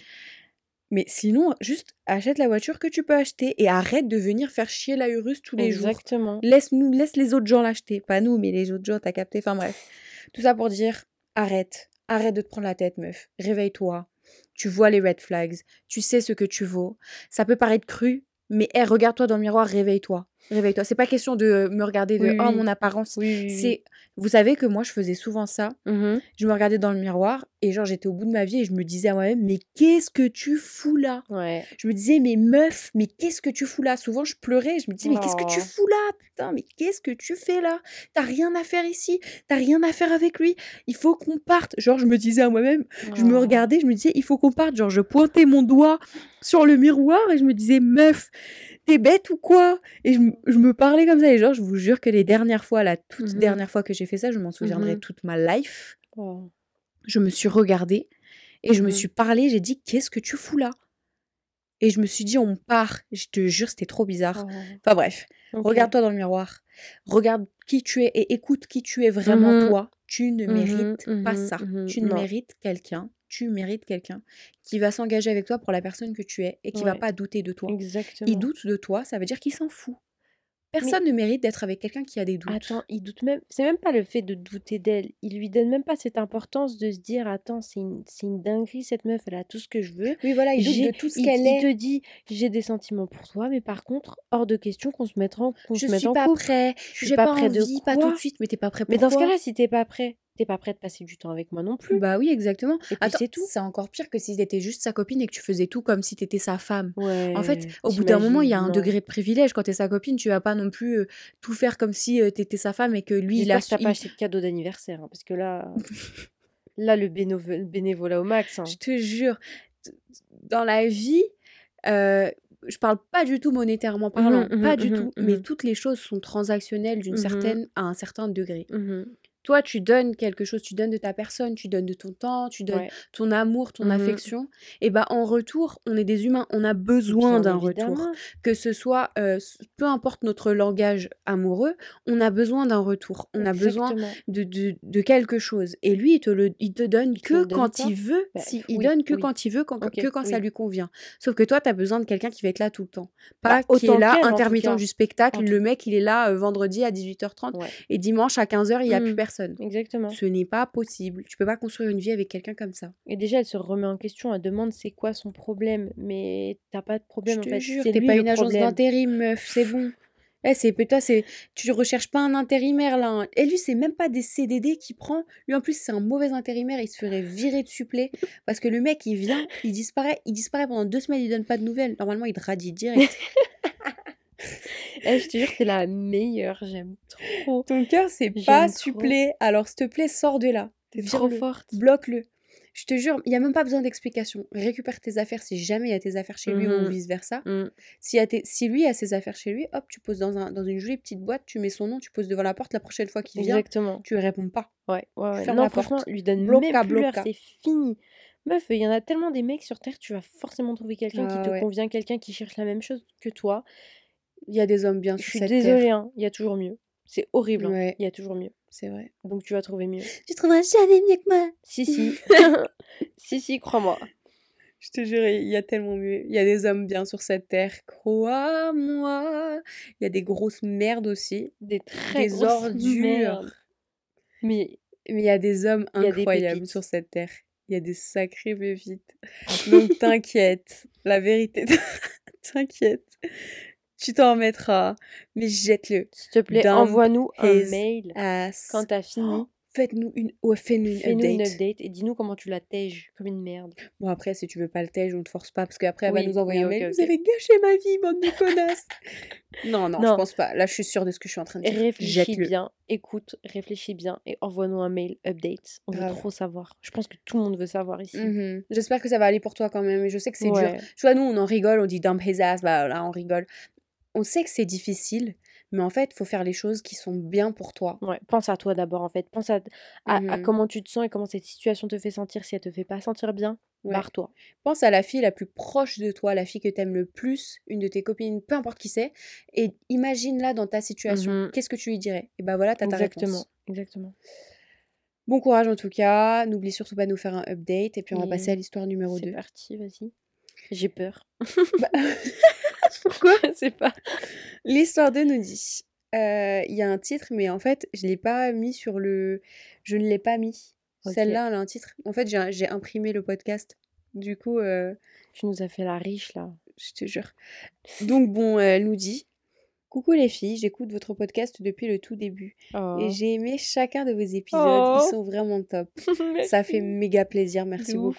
Mais sinon, juste achète la voiture que tu peux acheter et arrête de venir faire chier la Urus tous les jours. Exactement. Laisse nous, laisse les autres gens l'acheter, pas nous, mais les autres gens, t'as capté. Enfin bref, tout ça pour dire, arrête, arrête de te prendre la tête, meuf. Réveille-toi. Tu vois les red flags, tu sais ce que tu vaux. Ça peut paraître cru, mais hé, regarde-toi dans le miroir, réveille-toi. Réveille-toi. C'est pas question de me regarder de Oui, oh mon apparence. Oui, oui, oui. C'est, vous savez que moi je faisais souvent ça. Mhm. Je me regardais dans le miroir et genre j'étais au bout de ma vie et je me disais à moi-même mais qu'est-ce que tu fous là? Ouais. Je me disais mais meuf mais qu'est-ce que tu fous là? Souvent je pleurais, je me disais mais qu'est-ce que tu Oh. fous là? Putain mais qu'est-ce que tu fais là? T'as rien à faire ici, t'as rien à faire avec lui. Il faut qu'on parte. Genre je me disais à moi-même, je me Oh. regardais, je me disais il faut qu'on parte. Genre je pointais mon doigt sur le miroir et je me disais meuf t'es bête ou quoi? Et je, me- je me parlais comme ça et genre je vous jure que les dernières fois, la toute Mhm. dernière fois que j'ai fait ça, je m'en souviendrai Mhm. toute ma life Oh. je me suis regardée et je me Mhm. suis parlé, j'ai dit qu'est-ce que tu fous là? Et je me suis dit on part, je te jure c'était trop bizarre. Oh. Enfin bref, regarde-toi dans le miroir, regarde qui tu es et écoute qui tu es vraiment toi. Tu ne mérites pas ça. Tu ne Non. mérites quelqu'un, tu mérites quelqu'un qui va s'engager avec toi pour la personne que tu es et qui va Ouais. pas douter de toi. Exactement. Il doute de toi, ça veut dire qu'il s'en fout. Personne ne mérite d'être avec quelqu'un qui a des doutes. Attends, il doute même. C'est même pas le fait de douter d'elle. Il lui donne même pas cette importance de se dire Attends, c'est une, une dinguerie, cette meuf, elle a tout ce que je veux. Oui, voilà, il doute de tout ce il, qu'elle il est. te dit J'ai des sentiments pour toi, mais par contre, hors de question qu'on se mette en, qu'on Je se mette suis en pas couple. prêt, Je suis pas pas, prêt de envie, pas tout quoi de suite, mais t'es pas prêt Mais dans ce cas-là, si t'es pas prêt, t'es pas prêt de passer du temps avec moi non plus. Bah oui, exactement. Et puis Attends, c'est tout. c'est encore pire que si t'étais juste sa copine et que tu faisais tout comme si t'étais sa femme. Ouais. En fait, au bout d'un moment, il y a un degré de privilège. Quand t'es sa copine, tu vas pas non plus euh, tout faire comme si euh, t'étais sa femme et que lui, il J'espère a que su- pas acheté de cadeau d'anniversaire, hein, parce que là, *laughs* là le bénévo- le bénévolat au max. hein. Je te jure, dans la vie, euh, je parle pas du tout monétairement parlant, Mhm, pas du mhm, tout, mais toutes les choses sont transactionnelles d'une certaine à un certain degré. Toi, tu donnes quelque chose, tu donnes de ta personne, tu donnes de ton temps, tu donnes Ouais. ton amour, ton Mhm. affection. Et bah en retour, on est des humains, on a besoin d'un retour. Que ce soit, euh, peu importe notre langage amoureux, on a besoin d'un retour. On a besoin de, de, de quelque chose. Et lui, il te, le, il te donne que donne quand il veut. Bah, si, il oui, donne que oui. quand il veut, quand, que quand ça lui convient. Sauf que toi, tu as besoin de quelqu'un qui va être là tout le temps. Bah, Pas qui est là, intermittent du spectacle. Le mec, il est là euh, vendredi à 18h30 Ouais. et dimanche à 15h, il n'y a plus Mm. Personne. Exactement. Ce n'est pas possible. Tu peux pas construire une vie avec quelqu'un comme ça. Et déjà, elle se remet en question, elle demande c'est quoi son problème. Mais t'as pas de problème Je en te fait. jure, t'es pas une agence d'intérim, meuf, c'est bon. Eh, c'est toi, c'est tu recherches pas un intérimaire là. hein. Et lui, c'est même pas des CDD qu'il prend. Lui, en plus, c'est un mauvais intérimaire. Il se ferait virer de supplé parce que le mec, il vient, il disparaît, il disparaît pendant deux semaines, il donne pas de nouvelles. Normalement, il te radie direct. *laughs* Eh, je te jure, t'es la meilleure, j'aime trop. Ton cœur, c'est pas supplé. Alors, s'il te plaît, sors de là. T'es trop forte. Bloque-le. Je te jure, il n'y a même pas besoin d'explication. Récupère tes affaires si jamais il y a tes affaires chez lui ou Mhm. vice-versa. Mm. Si, si lui a ses affaires chez lui, hop, tu poses dans, un, dans une jolie petite boîte, tu mets son nom, tu poses devant la porte la prochaine fois qu'il vient, Exactement. tu réponds pas. Ouais, ouais, ouais. Non, la franchement, porte. lui donne Bloca, même plus c'est fini. Meuf, il y en a tellement des mecs sur Terre, tu vas forcément trouver quelqu'un Ah qui te ouais. convient, quelqu'un qui cherche la même chose que toi. Il y a des hommes bien Je suis désolée, hein, il y a toujours mieux. C'est horrible, hein, Ouais. il y a toujours mieux. C'est vrai. Donc tu vas trouver mieux. Tu trouveras jamais mieux que moi. Si, si. *laughs* *laughs* si, si, crois-moi. Je te jure, il y a tellement mieux. Il y a des hommes bien sur cette terre. Crois-moi. Il y a des grosses merdes aussi. Des très Des grosses ordures. merdes. Mais Mais il y a des hommes des incroyables sur cette terre. Il y a des sacrés pépites. Donc t'inquiète. La vérité, *laughs* t'inquiète. Tu t'en remettras. Mais jette-le. s'il te plaît, envoie-nous un mail Ass. quand t'as fini. Faites-nous une, ouais, fais-nous une update. et dis-nous comment tu la tèges comme une merde. Bon, après, si tu veux pas le tège, on te force pas, parce qu'après, elle va nous envoyer oui, un mail. ok. Vous avez gâché ma vie, bande de connasses. *laughs* non, non, je Non. pense pas. Là, je suis sûre de ce que je suis en train de dire. Réfléchis bien, écoute, réfléchis bien et envoie-nous un mail update. On veut Grave. trop savoir. Je pense que tout le monde veut savoir ici. Mhm. J'espère que ça va aller pour toi quand même. Je sais que c'est dur. Tu vois, nous, on en rigole, on dit dump his ass, bah là, on rigole. On sait que c'est difficile, mais en fait, il faut faire les choses qui sont bien pour toi. Ouais, pense à toi d'abord en fait. Pense à, à, à Mhm. comment tu te sens et comment cette situation te fait sentir. Si elle te fait pas sentir bien, Ouais. barre-toi. Pense à la fille la plus proche de toi, la fille que t'aimes le plus, une de tes copines, peu importe qui c'est, et imagine-la dans ta situation. Mhm. Qu'est-ce que tu lui dirais? Et bah voilà, t'as ta Exactement, réponse. exactement. Bon courage en tout cas. N'oublie surtout pas de nous faire un update, et puis on va Et passer à l'histoire numéro C'est 2. parti, vas-y. J'ai peur. Bah, *laughs* Pourquoi? *laughs* Je sais pas. L'histoire 2 nous dit euh, il y a un titre, mais en fait, je l'ai pas mis sur le. Je ne l'ai pas mis. Celle-là, elle a un titre. En fait, j'ai imprimé le podcast. Du coup, euh, Tu nous as fait la riche là. je te jure. Donc, bon, elle nous dit Coucou les filles, j'écoute votre podcast depuis le tout début et Oh. j'ai aimé chacun de vos épisodes, ils Oh. sont vraiment top. *laughs* Ça fait méga plaisir, merci De beaucoup.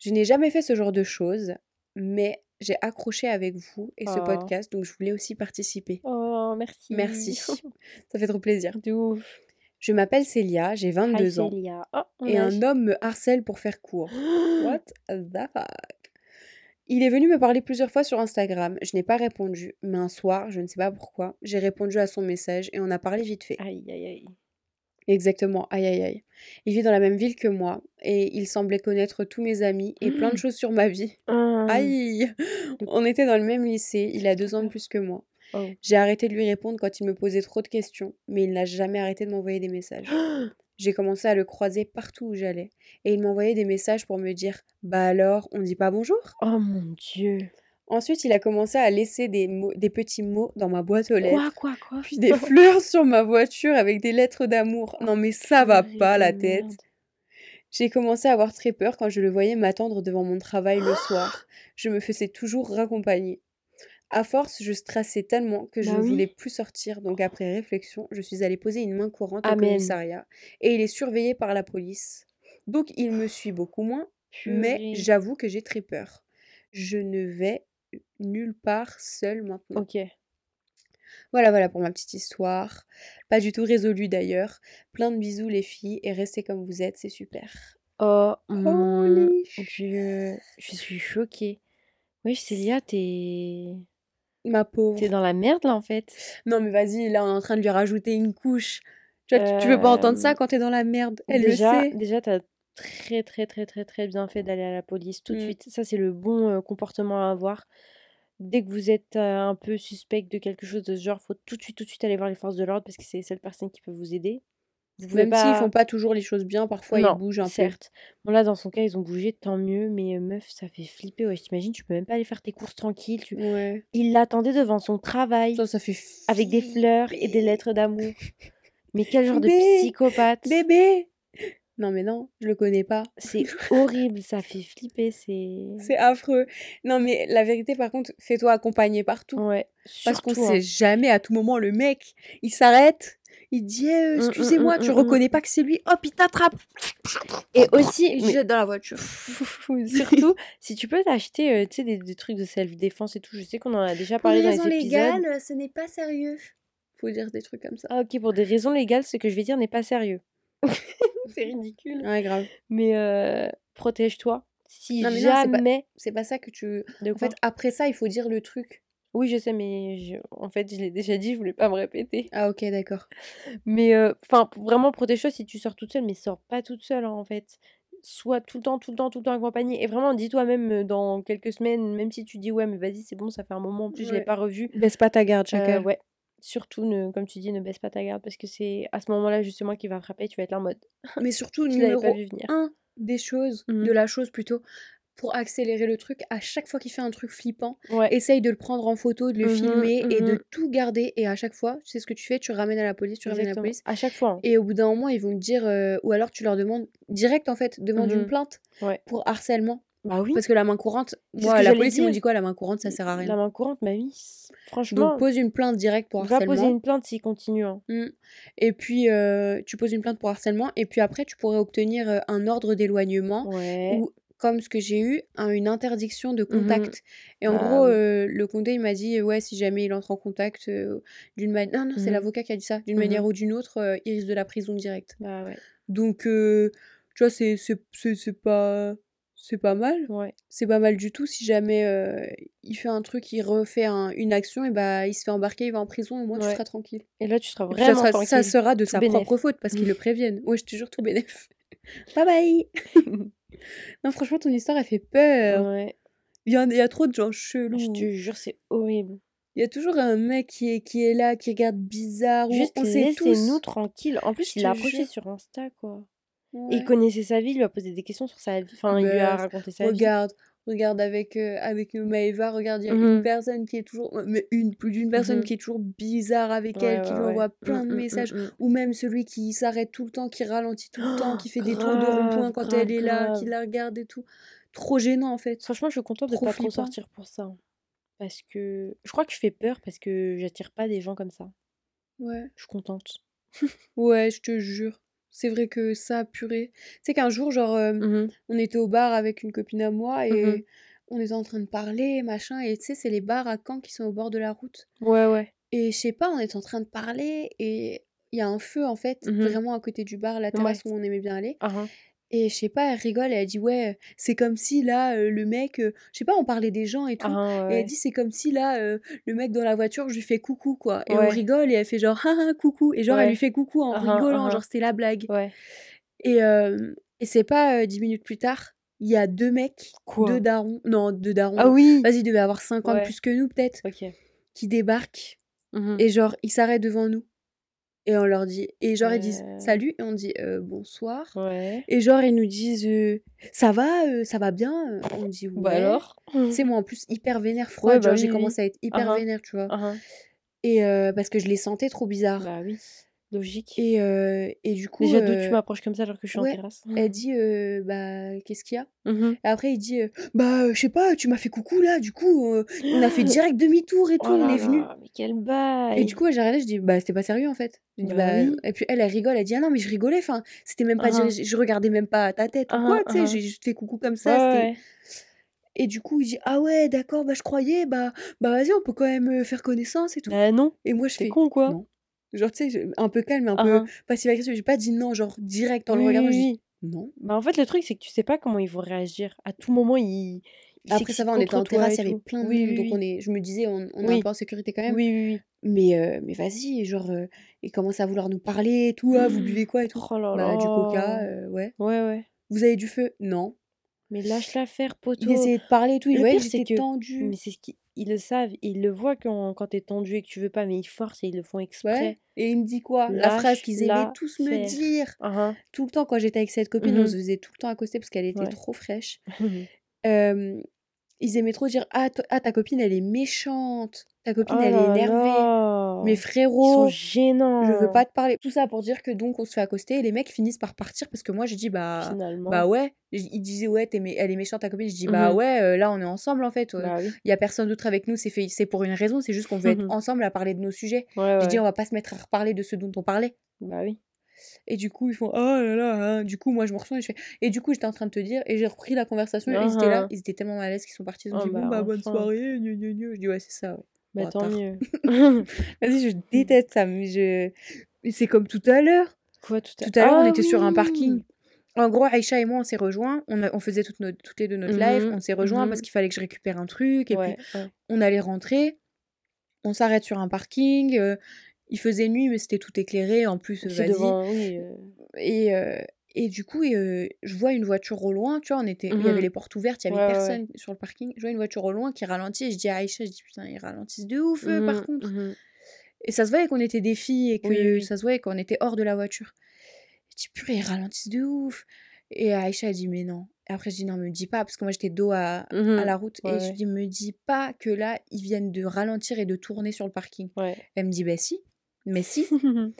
Je n'ai jamais fait ce genre de choses, mais j'ai accroché avec vous et ce Oh. podcast, donc je voulais aussi participer. Oh, merci. Merci, *laughs* *laughs* ça fait trop plaisir. De ouf. Je m'appelle Célia, j'ai Hi 22 ans Célia. Oh, et un homme me harcèle pour faire court. *gasps* What the fuck? Il est venu me parler plusieurs fois sur Instagram, je n'ai pas répondu, mais un soir, je ne sais pas pourquoi, j'ai répondu à son message et on a parlé vite fait. Aïe, aïe, aïe. Exactement, aïe aïe aïe. Il vit dans la même ville que moi et il semblait connaître tous mes amis et plein de *gasps* choses sur ma vie. Hum. Aïe! On était dans le même lycée, il a deux ans de plus que moi. Oh. J'ai arrêté de lui répondre quand il me posait trop de questions, mais il n'a jamais arrêté de m'envoyer des messages. *gasps* J'ai commencé à le croiser partout où j'allais et il m'envoyait des messages pour me dire Bah alors, on dit pas bonjour? Oh mon dieu. Ensuite, il a commencé à laisser des mots, des petits mots dans ma boîte aux lettres. Quoi, quoi, quoi Puis des fleurs sur ma voiture avec des lettres d'amour. Non mais ça va pas la tête. J'ai commencé à avoir très peur quand je le voyais m'attendre devant mon travail le soir. *gasps* Je me faisais toujours raccompagner. À force, je stressais tellement que je Bah ne oui. voulais plus sortir. Donc après réflexion, je suis allée poser une main courante au commissariat et il est surveillé par la police. Donc il me suit beaucoup moins, mais j'avoue que j'ai très peur. Je ne vais nulle part seule maintenant. Ok. Voilà, voilà pour ma petite histoire. Pas du tout résolue d'ailleurs. Plein de bisous les filles et restez comme vous êtes, c'est super. Oh mon dieu. Je suis choquée. Wesh, Célia, t'es... Ma pauvre. T'es dans la merde, là, en fait. Non mais vas-y, là on est en train de lui rajouter une couche. Tu, vois, tu- tu veux pas entendre ça Euh, quand t'es dans la merde. Elle déjà, le sait. déjà, t'as très, très, très, très, très bien fait d'aller à la police tout de Mm. suite. Ça, c'est le bon euh, comportement à avoir. Dès que vous êtes euh, un peu suspect de quelque chose de ce genre, faut tout de suite, tout de suite aller voir les forces de l'ordre parce que c'est les seules personnes qui peuvent vous aider. Vous Même s'ils pas... font pas toujours les choses bien, parfois non, ils bougent un peu. certes. Bon, là, dans son cas, ils ont bougé, tant mieux. Mais euh, meuf, ça fait flipper. Ouais, t'imagines, tu peux même pas aller faire tes courses tranquille. Tu... Ouais. Il l'attendait devant son travail Ça, ça fait avec des fleurs et des lettres d'amour. Mais quel genre de psychopathe Bébé Non mais non, je le connais pas. C'est *laughs* horrible, ça fait flipper, c'est... C'est affreux. Non mais la vérité par contre, fais-toi accompagner partout. Ouais, Parce qu'on surtout, sait hein. jamais à tout moment le mec, il s'arrête, il dit Eh, euh, Mm, mm, excusez-moi, mm, tu mm, reconnais pas que c'est lui, hop il t'attrape. Et aussi, jette dans la voiture. *laughs* surtout, si tu peux t'acheter euh, tu sais, des, des trucs de self-défense et tout, je sais qu'on en a déjà Pour parlé des dans raisons les épisodes. légales, ce n'est pas sérieux. Faut dire des trucs comme ça. Ah ok, pour des raisons légales, ce que je vais dire n'est pas sérieux. *laughs* c'est ridicule. Ouais, grave. Mais euh, protège-toi. Si Non, mais non, c'est pas- jamais... C'est pas ça que tu. De En fait, après ça, il faut dire le truc. Oui, je sais, mais je- en fait, je l'ai déjà dit, je voulais pas me répéter. Ah, ok, d'accord. Mais euh, enfin, vraiment protège-toi si tu sors toute seule, mais sors pas toute seule hein, en fait. Sois tout le temps, tout le temps, tout le temps accompagnée. Et vraiment, dis-toi même euh, dans quelques semaines, même si tu dis ouais, mais vas-y, c'est bon, ça fait un moment, en plus je l'ai Ouais. pas revu. Baisse pas ta garde, Euh, chacun. ouais, surtout, ne, comme tu dis, ne baisse pas ta garde parce que c'est à ce moment-là justement qu'il va frapper. Tu vas être là en mode, *laughs* Mais surtout, tu pas numéro vu venir. un des choses, de la chose plutôt, pour accélérer le truc, à chaque fois qu'il fait un truc flippant, Ouais, essaye de le prendre en photo, de le Mhm, filmer et de mhm. tout garder. Et à chaque fois, tu sais ce que tu fais, tu ramènes à la police, tu ramènes à la police. À chaque fois. hein. Et au bout d'un moment, ils vont te dire, euh, ou alors tu leur demandes, direct en fait, demande une plainte Ouais. pour harcèlement. Bah oui, Parce que la main courante, moi, la police, ils m'ont dit quoi La main courante, ça sert à rien. la main courante, bah oui. Franchement, Donc pose une plainte directe pour va harcèlement. poser une plainte s'il continue. hein. Mm. Et puis, euh, tu poses une plainte pour harcèlement. Et puis après, tu pourrais obtenir euh, un ordre d'éloignement Ouais. ou, comme ce que j'ai eu, un- une interdiction de Mhm. contact. Et en Ah gros, euh, le condé, il m'a dit, ouais, si jamais il entre en contact euh, d'une manière... Non, non, c'est Mhm. l'avocat qui a dit ça. D'une manière ou d'une autre, il risque de la prison directe. Bah ouais. Donc, tu vois, c'est pas... C'est pas mal. Ouais. C'est pas mal du tout. Si jamais euh, il fait un truc, il refait un- une action, et bah il se fait embarquer, il va en prison, au moins tu seras tranquille. Et là, tu seras ça, vraiment sera, tranquille. ça sera de Tout sa propre faute parce qu'ils le préviennent. Ouais, je te jure, tout bénef. *laughs* bye bye *laughs* Non, franchement, ton histoire, elle fait peur. Ouais. Il y, a, il y a trop de gens chelous. Je te jure, c'est horrible. Il y a toujours un mec qui est, qui est là, qui regarde bizarre. Juste laissez-nous tous. tranquilles. En plus, Je il l'a approché jure. sur Insta, quoi. Ouais. il connaissait sa vie, il lui a posé des questions sur sa vie. Enfin, il lui a Meuf, raconté sa vie. Regarde, regarde avec, euh, avec Maëva, regarde, il y a Mhm. une personne qui est toujours, mais une, plus d'une personne Mhm. qui est toujours bizarre avec Ouais, elle, qui lui envoie plein Mm, de mm, messages, mm, mm. ou même celui qui s'arrête tout le temps, qui ralentit tout le temps, qui fait des tours de rond-point quand grave, elle est là, qui la regarde et tout. Trop gênant en fait. Franchement, je suis contente de pas trop sortir pour ça. Parce que je crois que je fais peur parce que j'attire pas des gens comme ça. Ouais. Je suis contente. *laughs* Ouais, je te jure. C'est vrai que ça, purée. Tu sais qu'un jour, genre, euh, Mhm. on était au bar avec une copine à moi et Mhm. on était en train de parler, machin. Et tu sais, c'est les bars à Caen qui sont au bord de la route. Ouais, ouais. Et je sais pas, on était en train de parler et il y a un feu, en fait, Mhm. vraiment à côté du bar, la terrasse où on aimait bien aller. Ah, hein. Et je sais pas, elle rigole et elle dit, ouais, c'est comme si là, euh, le mec, euh, je sais pas, on parlait des gens et tout. Ah, Et elle dit, c'est comme si là, euh, le mec dans la voiture, je lui fais coucou, quoi. Et on rigole et elle fait genre, ah, *laughs* coucou. Et genre, elle lui fait coucou en Ah, ah, rigolant, ah, genre, c'était la blague. Et, et c'est pas dix minutes plus tard, il y a deux mecs, Quoi? deux darons, non, deux darons. Ah oui. Vas-y, ils devaient avoir 50 Ouais. plus que nous, peut-être, Ok. qui débarquent. Mhm. Et genre, ils s'arrêtent devant nous. Et on leur dit, et genre, ils disent Euh. salut, et on dit euh, bonsoir. Ouais. Et genre, ils nous disent euh, ça va, euh, ça va bien. On dit ouais. Bah alors C'est moi en plus hyper vénère, froide. Ouais, bah genre, j'ai oui, commencé à être hyper ah. vénère, tu vois. Hein. Et euh, parce que je les sentais trop bizarres. Bah oui. Logique. Et, euh, et du coup, Déjà, d'où euh, tu m'approches comme ça alors que je suis ouais, en terrasse? elle dit euh, bah qu'est-ce qu'il y a? Et après, il dit euh, bah euh, je sais pas, tu m'as fait coucou là. Du coup, euh, on a fait *laughs* direct demi-tour et tout, Oh on là est venu. Mais quel bail Et du coup, j'ai regardé, je dis, bah, c'était pas sérieux en fait. Je dis, Bah bah, oui. Et puis elle, elle rigole, elle dit, ah non, mais je rigolais, enfin, c'était même pas dirigé, je regardais même pas ta tête ou Ah quoi, tu sais, j'ai juste fait coucou comme Ouais, ça. ouais. Et du coup, il dit, ah ouais, d'accord, bah, je croyais, bah, bah, vas-y, on peut quand même euh, faire connaissance et tout. Bah non, Et moi, je t'es fais, con quoi non. Genre, tu sais, un peu calme, un Ah, peu hein. passive-agressive. J'ai pas dit non, genre direct en le Oui, regardant, oui, non. Bah en fait, le truc, c'est que tu sais pas comment ils vont réagir. À tout moment, ils. ils Après, ça va, on était en terrasse, il y avait plein de Oui, monde, donc on est, je me disais, on, on est un peu en sécurité quand même. Oui, oui, oui. Mais, euh, mais vas-y, genre, euh, il commence à vouloir nous parler et tout, ah, vous buvez quoi et tout. Oh là Bah, du coca, là. euh, ouais. Ouais, ouais. Vous avez du feu? Non. Mais lâche la faire, Il poteau. essayait de parler et tout, il Le voyait pire, que c'est que. tendue. Mais c'est ce qu'ils ils le savent. Ils le voient quand, quand t'es tendu et que tu veux pas, mais ils forcent et ils le font Ouais. exprès. Et il me dit quoi? La phrase qu'ils aimaient la tous me dire. Hein. Tout le temps, quand j'étais avec cette copine, on Mhm. se faisait tout le temps accoster parce qu'elle était Ouais. trop fraîche. *laughs* Euh, ils aimaient trop dire ah, ah, ta copine, elle est méchante. Ta copine, Oh elle est énervée. Là. Mais Ils sont frérot, gênants. je veux pas te parler. Tout ça pour dire que donc on se fait accoster et les mecs finissent par partir parce que moi j'ai dit bah Finalement. bah ouais. Ils disaient ouais t'es mé- elle est méchante ta copine. Je dis bah Mhm. ouais euh, là on est ensemble en fait. Bah oui. Il y a personne d'autre avec nous. C'est fait c'est pour une raison. C'est juste qu'on veut être Mhm. ensemble à parler de nos sujets. Ouais, Je dis ouais. on va pas se mettre à reparler de ce dont on parlait. Bah oui. Et du coup, ils font Oh là là, hein. du coup, moi je me retourne et je fais Et du coup, j'étais en train de te dire, et j'ai repris la conversation, et ils étaient là, Mhm. ils étaient tellement mal à l'aise qu'ils sont partis. Ils ont Oh dit Bon, bah bah, bonne soirée. Je dis Ouais, c'est ça, ouais. Bah Bon, tant mieux. *laughs* Vas-y, je *laughs* déteste ça, mais je. c'est comme tout à l'heure. Quoi tout à Tout à l'heure, on Ah était sur un parking. En gros, Aïcha et moi, on s'est rejoints. On, a- on faisait toutes, nos- toutes les deux notre live. Mhm, On s'est rejoints mhm. parce qu'il fallait que je récupère un truc. Et Ouais, puis, ouais. on allait rentrer. On s'arrête sur un parking. euh, il faisait nuit, mais c'était tout éclairé. En plus, vas-y. oui. euh, Et, euh, et du coup, euh, je vois une voiture au loin, tu vois, on était, il y avait Mhm. les portes ouvertes, il y avait Ouais, ouais, personne sur le parking. Je vois une voiture au loin qui ralentit et je dis à Aïcha, je dis putain, ils ralentissent de ouf, eux, par mhm, contre. mhm. Et ça se voyait qu'on était des filles et que Oui, oui. ça se voyait qu'on était hors de la voiture. Je dis purée, ils ralentissent de ouf. Et Aïcha, elle dit mais non. Et après, je dis non, me dis pas, parce que moi j'étais dos à, à la route. Ouais, et je dis, me dis pas que là, ils viennent de ralentir et de tourner sur le parking. Elle me dit, bah si, mais si. *laughs*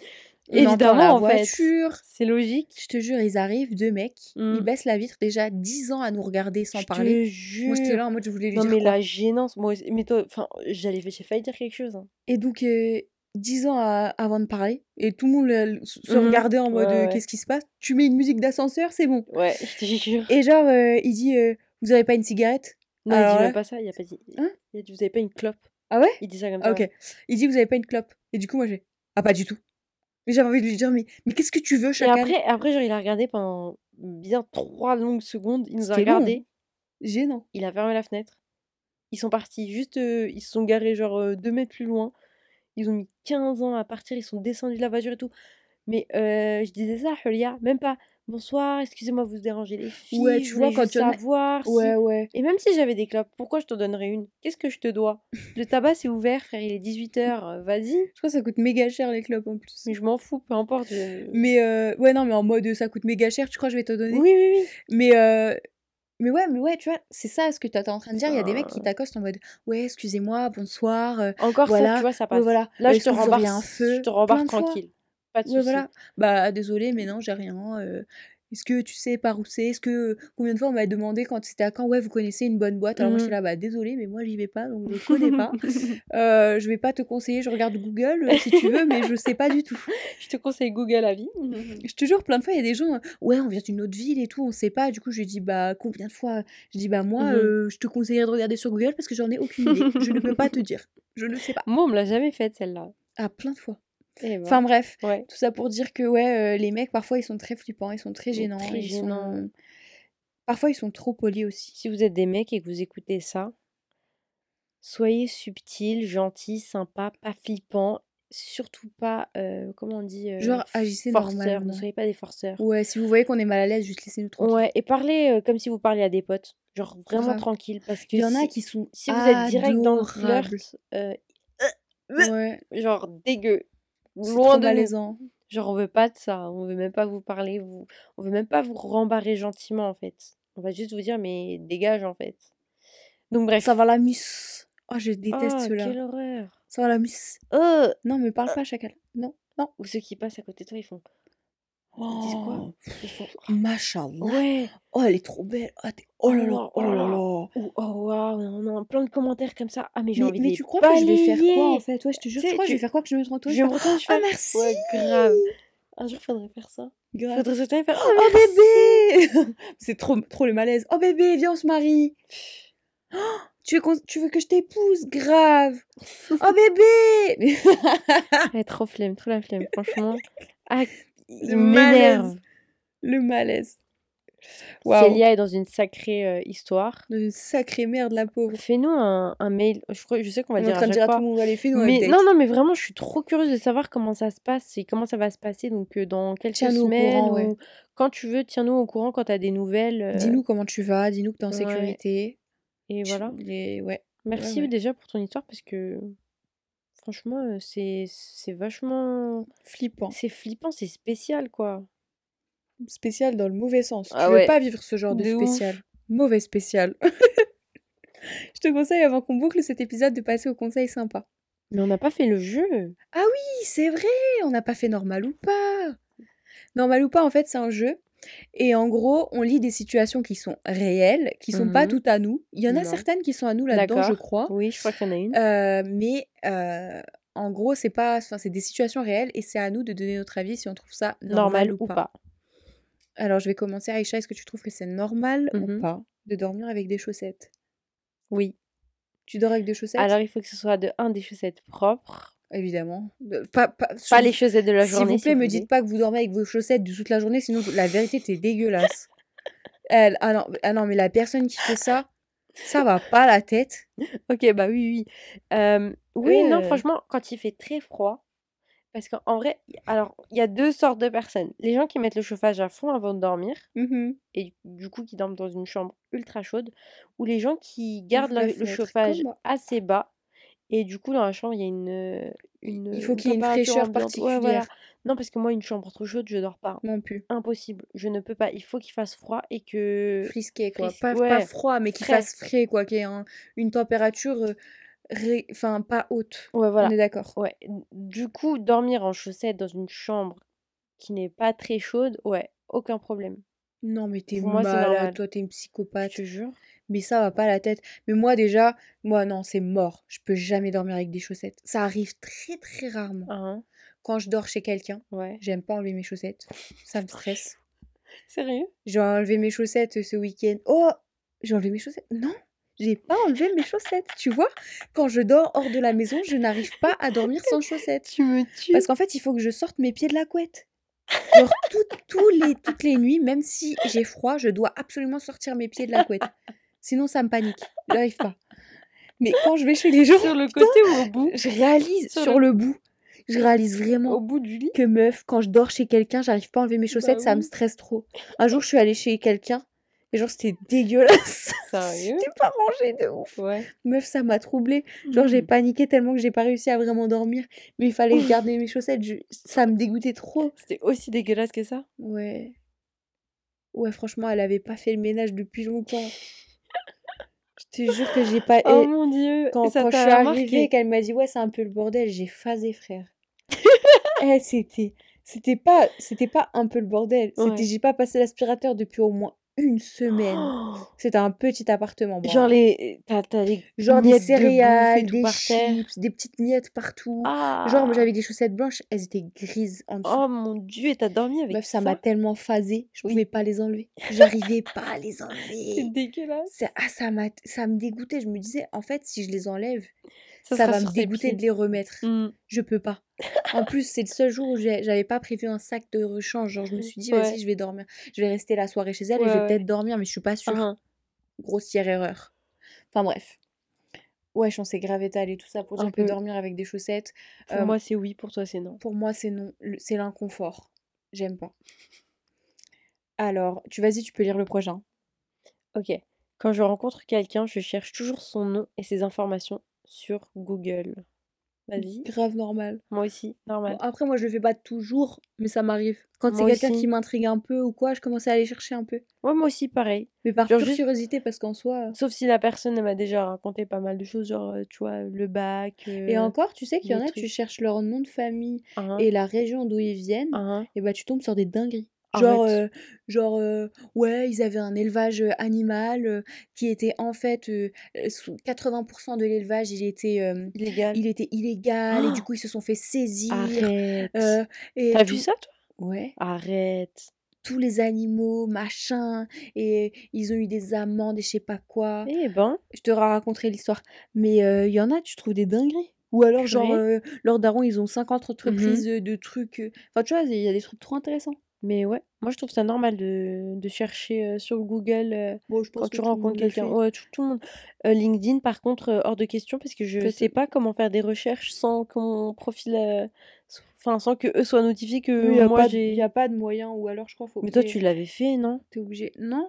On Évidemment, en fait. voiture. C'est logique. Je te jure, ils arrivent, deux mecs, ils Mm. baissent la vitre, déjà 10 ans à nous regarder sans Je parler. te jure. Moi, j'étais là en mode, je voulais lui Non, dire mais quoi? la gênance, moi. Mais toi, enfin, j'allais, j'ai failli dire quelque chose. hein. Et donc, euh, 10 ans à- avant de parler, et tout le monde le- se Mhm. regardait en mode, Ouais, euh, ouais. qu'est-ce qui se passe? Tu mets une musique d'ascenseur, c'est bon. Ouais, je te jure. Et genre, euh, il dit, euh, vous avez pas une cigarette? Non, il dit même pas ça, il a pas dit. Hein? Il a dit, vous avez pas une clope. Ah ouais? Il dit ça comme Ah, ça. ok. Il dit, vous avez pas une clope. Et du coup, moi, j'ai, ah, pas du tout. Mais j'avais envie de lui dire, mais, mais qu'est-ce que tu veux, Et chacal? après, après, genre, il a regardé pendant bien trois longues secondes. Il nous a long. regardé. Gênant. Il a fermé la fenêtre. Ils sont partis. Juste, euh, ils se sont garés, genre, euh, deux mètres plus loin. Ils ont mis 15 ans à partir. Ils sont descendus de la voiture et tout. Mais euh, je disais ça, Julia, même pas. Bonsoir, excusez-moi, vous dérangez les filles. Ouais, je tu voulais vois, quand en a- savoir si- Ouais, ouais. Et même si j'avais des clopes, pourquoi je t'en donnerais une? Qu'est-ce que je te dois? Le tabac, c'est ouvert, frère, il est 18h, vas-y. Je crois que ça coûte méga cher, les clopes, en plus. Mais je m'en fous, peu importe. je- Mais, euh, ouais, non, mais en mode, ça coûte méga cher, tu crois que je vais te donner? Oui, oui, oui. Mais, euh, mais ouais, mais ouais, tu vois, c'est ça ce que tu étais en train de dire. Il y a des mecs qui t'accostent en mode Ouais, excusez-moi, bonsoir. euh, Encore Voilà, ça, tu vois, ça ouais, passe. voilà. Là, je te rembarque, un feu je te rembarque de tranquille. Pas de Ouais, voilà. Bah, désolé, mais non, j'ai rien. euh. Est-ce que tu sais par où c'est? Est-ce que combien de fois on m'a demandé quand c'était à Caen? Ouais, vous connaissez une bonne boîte Alors moi Mhm. j'étais là, bah désolé, mais moi j'y vais pas, donc je *laughs* connais pas. *laughs* Euh, je vais pas te conseiller, je regarde Google euh, si tu veux, mais je sais pas du tout. *laughs* Je te conseille Google à vie. Je te jure, plein de fois, il y a des gens, euh, ouais, on vient d'une autre ville et tout, on sait pas. Du coup, je lui dis, bah, combien de fois? Je dis, bah, moi, euh, je te conseillerais de regarder sur Google parce que j'en ai aucune idée. Je ne peux pas te dire. Je ne sais pas. Moi, on me l'a jamais faite celle-là. Ah, plein de fois. Ben, Enfin, bref. ouais. Tout ça pour dire que, ouais, euh, les mecs, parfois, ils sont très flippants, ils sont très gênants. très ils sont- gênants. Parfois, ils sont trop polis aussi. Si vous êtes des mecs et que vous écoutez ça, soyez subtils, gentils, sympas, pas flippants, surtout pas, euh, comment on dit, euh, Genre, agissez forceurs. Ne soyez pas des forceurs. Ouais, si vous voyez qu'on est mal à l'aise, juste laissez-nous tranquille. Ouais, et parlez euh, comme si vous parliez à des potes. Genre vraiment tranquille. Parce que Il y en a qui sont si vous êtes direct dans le flirt, Ouais, *laughs* genre dégueu, loin de nous. Genre on veut pas de ça, on veut même pas vous parler, vous... on veut même pas vous rembarrer gentiment en fait. On va juste vous dire mais dégage en fait. Donc bref. Ça va la miss. Oh, je déteste Oh, ceux-là. quelle horreur. Ça va la miss. Oh Non, mais parle pas à chacal. Non, non. Ou ceux qui passent à côté de toi, ils font. Oh, Ils font. Machallah. Ouais. Oh, elle est trop belle. Ah, t'es- oh là là, Oh, oh là là oh waouh, on a plein de commentaires comme ça. Ah mais j'ai Mais, envie de mais les tu crois que je vais faire quoi en balayer. fait? Ouais, je te jure, Tu crois que je vais faire quoi? Que je me mette en toi Je vais vais me faire, retourner, je Ah, merci Ouais, grave. Un jour, faudrait faire ça. Grave. Faudrait et faire. Oh Oh, merci. bébé *laughs* C'est trop, trop le malaise. Oh bébé, viens, on se marie. Oh, *gasps* tu, veux tu veux que je t'épouse? Grave. *laughs* Oh bébé Mais- *laughs* Elle est trop flemme, trop la flemme, franchement. Ah, il Le m'énerve. malaise. Le malaise. Waouh. Célia est dans une sacrée euh, histoire. Une sacrée merde, la pauvre. Fais-nous un, un mail. Je, crois, je sais qu'on On va est le en dire train à de dire à tout le monde, allez, fais-nous un Mais update. non, non, mais vraiment, je suis trop curieuse de savoir comment ça se passe et comment ça va se passer. Donc, euh, dans quelques au semaines courant, ouais. ou quand tu veux, tiens-nous au courant quand tu as des nouvelles. euh, Dis-nous comment tu vas, dis-nous que t'es en ouais. sécurité. Et Tu- voilà. les- Ouais. Merci ouais. déjà pour ton histoire parce que franchement, c'est c'est vachement. Flippant. C'est flippant, c'est spécial quoi. Spécial dans le mauvais sens. Ah tu veux pas vivre ce genre de, De ouf. spécial. Mauvais spécial. *laughs* Je te conseille avant qu'on boucle cet épisode de passer au conseil sympa. Mais on n'a pas fait le jeu. Oui, c'est vrai, on n'a pas fait normal ou pas. Normal ou pas, en fait, c'est un jeu. Et en gros, on lit des situations qui sont réelles, qui sont pas Mhm. toutes à nous. Il y en a certaines qui sont à nous là-dedans, je crois. Oui, je crois qu'il y en a une. Euh, mais euh, en gros, c'est pas, c'est des situations réelles et c'est à nous de donner notre avis si on trouve ça normal, Normal ou pas. Alors, je vais commencer. Aïcha, est-ce que tu trouves que c'est normal ou Mhm. pas de dormir avec des chaussettes? Oui. Tu dors avec des chaussettes? Alors il faut que ce soit de un des chaussettes propres. Évidemment. De- Pas, pas, Pas sur- les chaussettes de la S'il journée. vous plaît, me dites pas que vous dormez avec vos chaussettes de toute la journée, sinon la vérité, t'es dégueulasse. Elle, ah, non, ah non, mais la personne qui fait ça, ça va pas la tête. *laughs* Ok, bah oui, oui. Euh, oui, non, Euh. franchement, quand il fait très froid, parce qu'en vrai, alors, il y a deux sortes de personnes. Les gens qui mettent le chauffage à fond avant de dormir, Mhm. et du coup qui dorment dans une chambre ultra chaude, ou les gens qui gardent la le chauffage assez bas, et du coup dans la chambre, il y a une, une, Il faut qu'il y ait une fraîcheur ambiante. Ouais, voilà. particulière. Non, parce que moi, une chambre trop chaude, je dors pas. Non plus. Impossible. Je ne peux pas. Il faut qu'il fasse froid et que... Frisqué, quoi. fris- Pas, pas ouais, froid, mais qu'il fasse frais, quoi. Qu'il y ait un- une température, euh, ré- enfin, pas haute. Ouais, voilà. On est d'accord. Ouais. Du coup, dormir en chaussettes dans une chambre qui n'est pas très chaude, ouais, aucun problème. Non, mais t'es malade, toi, t'es une Je psychopathe. te jure. Mais ça va pas la tête. Mais moi, déjà, moi, non, c'est mort. Je peux jamais dormir avec des chaussettes. Ça arrive très, très rarement. Hein, Quand je dors chez quelqu'un, ouais. j'aime pas enlever mes chaussettes. Ça me stresse. *laughs* Sérieux? J'ai enlevé mes chaussettes ce week-end. Oh J'ai enlevé mes chaussettes? Non J'ai pas enlevé mes chaussettes. Tu vois? Quand je dors hors de la maison, je n'arrive pas à dormir sans chaussettes. Tu me tues. Parce qu'en fait, il faut que je sorte mes pieds de la couette. Genre, tout- les, toutes les nuits, même si j'ai froid, je dois absolument sortir mes pieds de la couette. Sinon, ça me panique. J'arrive pas. Mais quand je vais chez les gens, Sur le côté ou au bout je réalise Sur sur, le... bout. Je réalise vraiment Au bout du lit que meuf, quand je dors chez quelqu'un, j'arrive pas à enlever mes chaussettes, ça me stresse trop. Un jour, je suis allée chez quelqu'un et genre, c'était dégueulasse. *laughs* Sérieux C'était pas rangé de ouf. Ouais. Meuf, ça m'a troublée. Genre, j'ai Hmm. paniqué tellement que j'ai pas réussi à vraiment dormir. Mais il fallait garder mes chaussettes. je- Ça me dégoûtait trop. C'était aussi dégueulasse que ça Ouais. Ouais, franchement, elle avait pas fait le ménage depuis longtemps. Je te jure que j'ai pas. Oh mon dieu quand, ça quand je suis arrivée et qu'elle m'a dit, ouais, c'est un peu le bordel, j'ai phasé, frère. *laughs* Eh, c'était. C'était pas, c'était pas un peu le bordel. C'était, Ouais. j'ai pas passé l'aspirateur depuis au moins une semaine. Oh C'était un petit appartement. bon, Genre les. Genre des de céréales, des chips, des petites miettes partout. Ah Genre, j'avais des chaussettes blanches, elles étaient grises en dessous. Oh mon dieu, et t'as dormi avec Meuf, ça m'a tellement phasé, je Oui. pouvais pas les enlever. J'arrivais *laughs* pas à les C'est enlever. dégueulasse. C'est- Ah, ça ça me dégoûtait. Je me disais, en fait, si je les enlève, Ça va me dégoûter de les remettre. Mm. Je peux pas. En plus, c'est le seul jour où j'avais pas prévu un sac de rechange. Genre, je me suis dit, Ouais. vas-y, je vais dormir. Je vais rester la soirée chez elle et je vais peut-être dormir, mais je suis pas sûre. Uhum. Grossière erreur. Enfin, bref. Ouais, on s'est grave étalé tout ça pour Un dire que peu. dormir avec des chaussettes. Pour euh, moi, c'est oui, pour toi, c'est non. pour moi, c'est non. C'est l'inconfort. J'aime pas. Alors, tu vas-y, tu peux lire le prochain. Ok. Quand je rencontre quelqu'un, je cherche toujours son nom et ses informations sur Google. Vas-y. Grave normal. Moi aussi, Bon, normal. après, moi, je le fais pas toujours, mais ça m'arrive. Quand c'est quelqu'un qui m'intrigue un peu ou quoi, je commence à aller chercher un peu. Ouais, moi aussi, pareil. Mais par Genre pure juste- curiosité, parce qu'en soi. Sauf si la personne m'a déjà raconté pas mal de choses, genre, euh, tu vois, le bac. Et euh, encore, tu sais qu'il y en a, tu cherches leur nom de famille et la région d'où ils viennent, et bah tu tombes sur des dingueries. Genre, Arrête. euh, genre euh, ouais, ils avaient un élevage animal euh, qui était en fait euh, euh, sous- 80% de l'élevage, il était, Illégal. il était illégal et du Oh coup ils se sont fait saisir. Arrête. T'as vu ça, toi? Ouais. Arrête. Tous les animaux, machin, et ils ont eu des amendes et je sais pas quoi. Eh ben, Je te raconterai l'histoire. Mais il y en a, tu trouves des dingueries. Ou alors, genre, Purée. euh, leurs darons, ils ont 50 Mmh entreprises de trucs. Enfin, tu vois, il y a des trucs trop intéressants. Mais ouais, moi je trouve ça normal de, de chercher euh, sur Google euh, Bon, je pense quand que tu rencontres quelqu'un. Ouais, tout, tout le monde. Euh, LinkedIn, par contre, hors de question parce que je Peut- sais pas comment faire des recherches sans que mon profil. Enfin, sans que eux soient notifiés que Il n'y a, moi pas de- j'ai. y a pas de moyen, ou alors je crois faut Mais toi, tu l'avais fait, non? T'es obligé. Non?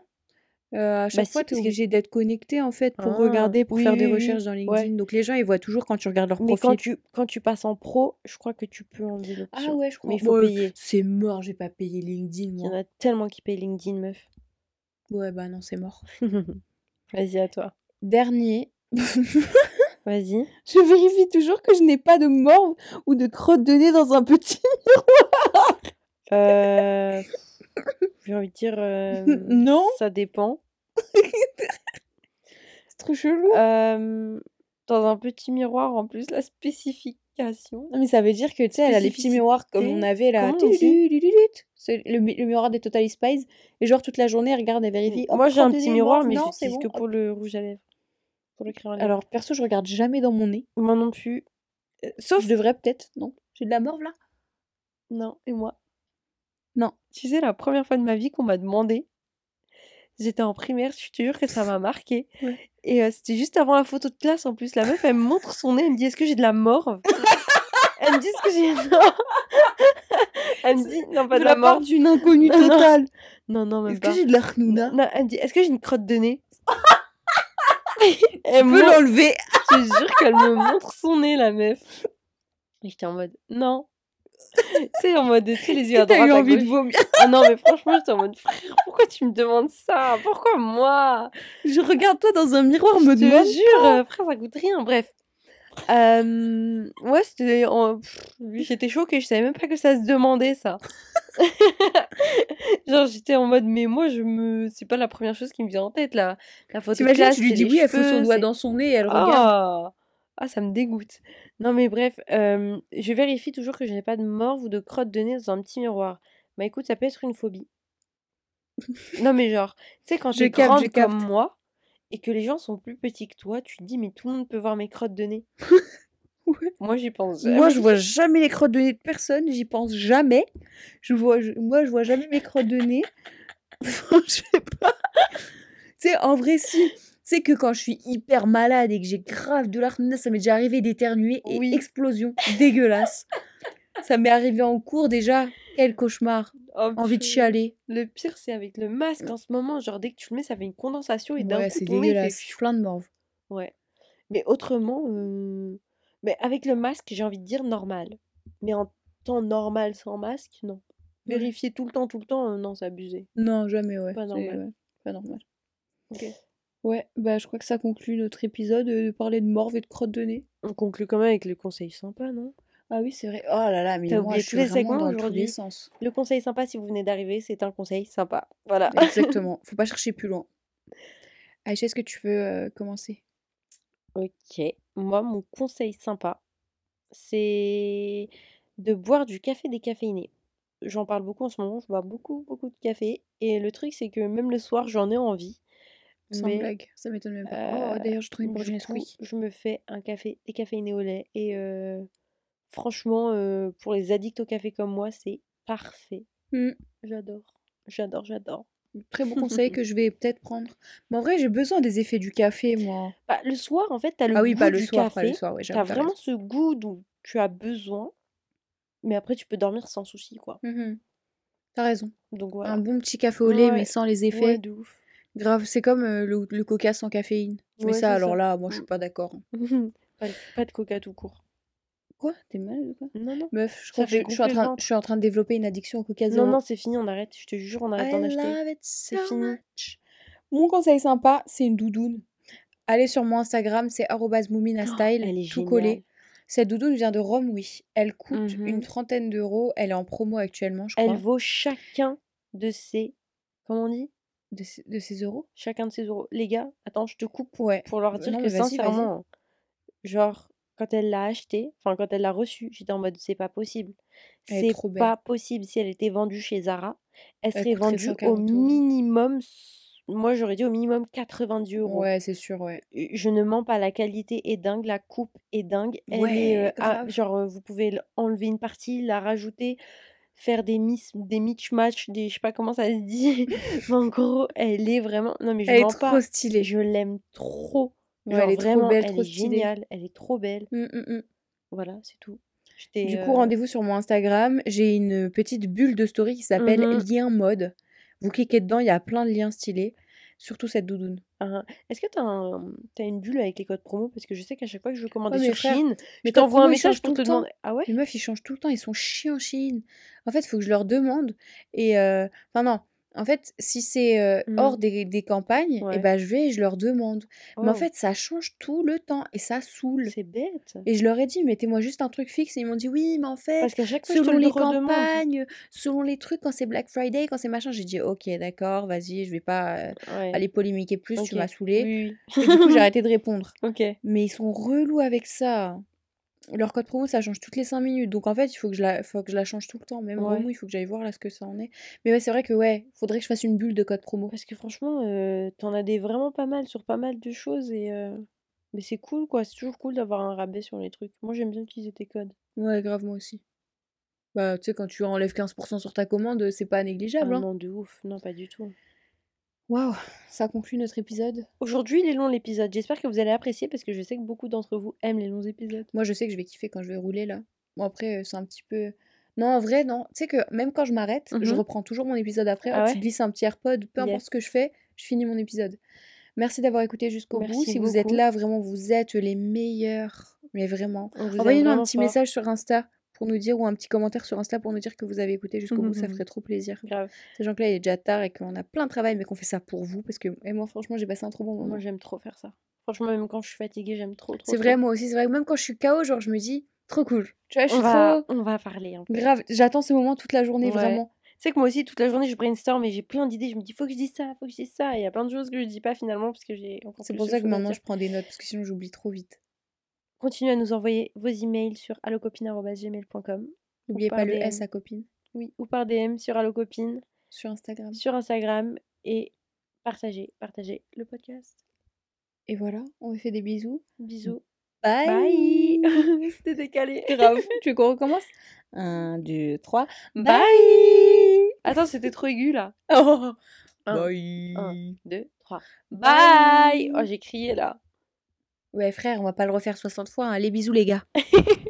À chaque si, fois, tu es parce que- obligé d'être connecté en fait pour Ah, regarder, pour oui, faire des oui, oui, recherches dans ouais. LinkedIn. Donc les gens, ils voient toujours quand tu regardes leur Mais profil. quand tu, quand tu passes en pro, je crois que tu peux enlever l'option. Ah ouais, je crois. Mais il faut Bon, payer. C'est mort, j'ai pas payé LinkedIn, Il y en moi. a tellement qui payent LinkedIn, meuf. Ouais, bah non, c'est mort. *laughs* Vas-y, à toi. Dernier. *laughs* Vas-y. Je vérifie toujours que je n'ai pas de morve ou de crotte de nez dans un petit. *laughs* Euh, J'ai envie de dire. *laughs* euh, Non. Ça dépend. *laughs* C'est trop chelou. Euh, dans un petit miroir, en plus, la spécification. Non, mais ça veut dire que tu sais, elle a les petits miroirs comme on avait là. Comment on dit C'est le, mi- le miroir des Total Spies. Et genre toute la journée, elle regarde, elle vérifie. Hop, Moi, j'ai un petit miroir, mais non, c'est bon, que pour le rouge à lèvres. Pour le crayon à lèvres. Alors, perso, je regarde jamais dans mon nez. Moi non plus. Euh, Sauf. Je devrais peut-être, non J'ai de la morve là Non, et moi. Non. Tu sais, la première fois de ma vie qu'on m'a demandé, j'étais en primaire, je te jure que ça m'a *laughs* marqué. Ouais. Et euh, c'était juste avant la photo de classe en plus. La meuf, elle me montre son nez, elle me dit Est-ce que j'ai de la morve? *laughs* Elle me dit Est-ce que j'ai. Non *laughs* Elle me dit Non, pas de, la, part morve. d'une inconnue totale. Non, non, même Est-ce que j'ai de la rnouna Non, elle me dit Est-ce que j'ai une crotte de nez? Elle me l'enlever. Je jure qu'elle me montre son nez, la meuf. Et j'étais en mode Non. Tu sais, en mode, tu sais, les yeux à T'as droite, eu à envie de vomir? Ah non, mais franchement, j'étais en mode frère, pourquoi tu me demandes ça? Pourquoi moi? Je regarde toi dans un miroir, me Je te demande. jure, euh, frère, ça coûte rien. Bref. Euh, ouais, c'était. en- J'étais choquée, je savais même pas que ça se demandait ça. *laughs* Genre, j'étais en mode, mais moi, je me. C'est pas la première chose qui me vient en tête, là. La photo de classe, tu lui dis oui, elle fout son doigt dans son nez et elle regarde. Ah ça me dégoûte. Non, mais bref, euh, je vérifie toujours que je n'ai pas de morve ou de crotte de nez dans un petit miroir. Bah écoute, ça peut être une phobie. *laughs* non, mais genre, tu sais, quand Je tu es capte, grande je capte. comme moi et que les gens sont plus petits que toi, tu te dis, mais tout le monde peut voir mes crottes de nez. *laughs* Ouais. Moi, j'y pense Moi, jamais. je vois jamais les crottes de nez de personne, j'y pense jamais. Je vois, je- moi, je vois jamais mes crottes de nez. *laughs* je sais pas. Tu sais, en vrai, si. Sais que quand je suis hyper malade et que j'ai grave de l'arthrose, ça m'est déjà arrivé d'éternuer et Oui. explosion dégueulasse. *laughs* ça m'est arrivé en cours déjà. Quel cauchemar. Oh, Envie de chialer. Le pire, c'est avec le masque en ce moment. Genre, dès que tu le mets, ça fait une condensation et d'un coup, c'est fait dégueulasse. pfiou. Plein de morve. Ouais. Mais autrement, euh, mais avec le masque, j'ai envie de dire normal. Mais en temps normal sans masque, non. Ouais. Vérifier tout le temps, tout le temps, euh, non, c'est abusé. Non, jamais, ouais. Pas normal. ouais, pas normal. Ok. Ouais, bah je crois que ça conclut notre épisode euh, de parler de morve et de crotte de nez. On conclut quand même avec le conseil sympa, non? Ah oui, c'est vrai. Oh là là, mais T'as moi, oublié je tous suis les vraiment segments dans tous les aujourd'hui. sens. Le conseil sympa, si vous venez d'arriver, c'est un conseil sympa. Voilà. *laughs* Exactement. Faut pas chercher plus loin. Aïcha, est-ce que tu veux euh, commencer? Ok. Moi, mon conseil sympa, c'est de boire du café décaféiné. J'en parle beaucoup en ce moment, je bois beaucoup, beaucoup de café. Et le truc, c'est que même le soir, j'en ai envie. Sans Mais blague, ça m'étonne même pas. Oh, d'ailleurs, je trouve une coup, Nesquik. je me fais un café décaféiné au lait. Et euh, franchement, euh, pour les addicts au café comme moi, c'est parfait. Mm. J'adore. J'adore, j'adore. Très bon conseil que *laughs* je vais peut-être prendre. Mais en vrai, j'ai besoin des effets du café, moi. Bah, le soir, en fait, t'as le Ah oui, goût pas le du soir, café. soir, ouais, T'as t'as vraiment ce goût dont tu as besoin. Mais après, tu peux dormir sans souci, quoi. Mhm. T'as raison. Donc Un voilà. bon petit café au lait, mais Ouais, sans les ouais, effets. de ouf. Grave, c'est comme euh, le, le coca sans caféine. Mais Ouais, ça, c'est alors ça. là, moi, je suis pas d'accord. *laughs* Pas de, pas de coca tout court. Quoi? T'es malade ou quoi? Non, non. Meuf, je Ça crois que fait je, je suis en train, ventre. je suis en train de développer une addiction au coca Non, zéro. non, c'est fini, on arrête. Je te jure, on arrête d'en acheter. C'est fini. much. Mon conseil sympa, c'est une doudoune. Allez sur mon Instagram, c'est @mouminastyle, Elle est tout collé. Cette doudoune vient de Rome, oui. Elle coûte une Mhm. trentaine d'euros. Elle est en promo actuellement, je Elle crois. vaut chacun de ses. Comment on dit? De, ces- de ces euros Chacun de ses euros. Les gars, attends, je te coupe Ouais. pour leur dire non, que sincèrement, genre, quand elle l'a acheté, enfin, quand elle l'a reçu, j'étais en mode c'est pas possible. C'est pas possible. Si elle était vendue chez Zara, elle serait vendue au 140 euros. minimum. Moi, j'aurais dit au minimum 90 euros. Ouais, c'est sûr, ouais. Je ne mens pas, la qualité est dingue, la coupe est dingue. Elle est, euh, ah, genre, euh, vous pouvez enlever une partie, la rajouter, faire des miss, des mix match, des, je sais pas comment ça se dit. *laughs* Mais en gros, elle est vraiment. Non, mais je Elle est trop pas. stylée. Je l'aime trop. Ouais, elle est trop vraiment, belle, elle trop est géniale, elle est trop belle. Mm, mm, mm. Voilà, c'est tout. Du coup, euh, rendez-vous sur mon Instagram. J'ai une petite bulle de story qui s'appelle mhm. Lien Mode. Vous cliquez dedans, il y a plein de liens stylés. Surtout cette doudoune. un- Est-ce que t'as un... t'as une bulle avec les codes promo? Parce que je sais qu'à chaque fois que je veux commander Ouais, sur frère, Chine, je t'envoie un message pour tout te le temps. demander. Ah ouais? Les meufs, ils changent tout le temps, ils sont chiants en Chine. En fait, il faut que je leur demande. Et. euh, Enfin, non. En fait, si c'est euh, hors Mhm. des, des campagnes, Ouais. et ben, je vais et je leur demande. Mais en Oh, fait, ça change tout le temps et ça saoule. c'est bête. Et je leur ai dit, mettez-moi juste un truc fixe. Et ils m'ont dit, oui, mais en fait, Parce qu'à chaque fois, je te selon le les redemande. campagnes, selon les trucs, quand c'est Black Friday, quand c'est machin, j'ai dit, ok, d'accord, vas-y, je vais pas euh, Ouais. aller polémiquer plus, tu m'as saoulé. Oui, Et du coup, j'ai *laughs* arrêté de répondre. ok. Mais ils sont relous avec ça. Leur code promo, ça change toutes les 5 minutes. Donc en fait, il faut que je la, faut que je la change tout le temps. Même Ouais. Romou, il faut que j'aille voir là ce que ça en est. Mais ouais, c'est vrai que ouais, faudrait que je fasse une bulle de code promo. Parce que franchement, euh, t'en as des vraiment pas mal sur pas mal de choses et euh, mais c'est cool quoi. C'est toujours cool d'avoir un rabais sur les trucs. Moi, j'aime bien utiliser tes codes. Ouais, grave, moi aussi. Bah, tu sais, quand tu enlèves 15% sur ta commande, c'est pas Ah négligeable. hein. non, de ouf. Non, pas du tout. Waouh, ça conclut notre épisode. Aujourd'hui, il est long l'épisode. J'espère que vous allez apprécier parce que je sais que beaucoup d'entre vous aiment les longs épisodes. Moi, je sais que je vais kiffer quand je vais rouler là. Bon, après, euh, c'est un petit peu. Non, en vrai, non. Tu sais que même quand je m'arrête, je Mhm. reprends toujours mon épisode après. Ah ouais je glisse un petit AirPod, peu importe ce que je fais, je finis mon épisode. Merci d'avoir écouté jusqu'au bout. Si vous êtes là, vraiment, vous êtes les meilleurs. Mais vraiment. Envoyez-nous un petit fort. message sur Insta pour nous dire, ou un petit commentaire sur Insta pour nous dire que vous avez écouté jusqu'au bout. Ça *laughs* ferait trop plaisir. Grave. Sachant que là, il est déjà tard et qu'on a plein de travail, mais qu'on fait ça pour vous. Parce que et moi, franchement, j'ai passé un trop bon moment. Moi, j'aime trop faire ça. Franchement, même quand je suis fatiguée, j'aime trop, trop. C'est trop. vrai, moi aussi. C'est vrai que même quand je suis KO, genre, je me dis, trop cool. Tu vois, je On suis va, trop. on va parler un peu. Grave, j'attends ce moment toute la journée, Ouais. vraiment. Sais que moi aussi, toute la journée, je brainstorm et j'ai plein d'idées. Je me dis, faut que je dise ça, faut que je dise ça. Et il y a plein de choses que je dis pas finalement parce que j'ai C'est pour ça que maintenant je prends des notes, parce que sinon j'oublie trop vite. Continuez à nous envoyer vos emails sur allocopine.gmail.com N'oubliez pas le DM. S à copine Oui, ou par DM sur allocopine, sur Instagram. sur Instagram et partagez, partagez le podcast. Et voilà, on vous fait des bisous. Bisous. Bye, Bye. *laughs* C'était décalé. Grave, tu veux qu'on recommence? 1, 2, 3. Bye. Attends, c'était trop aigu là. Oh. Un, Bye. un. 2, 3. Bye. Bye. Oh, j'ai crié là. Ouais frère, on va pas le refaire 60 fois. hein. Les bisous les gars. *laughs*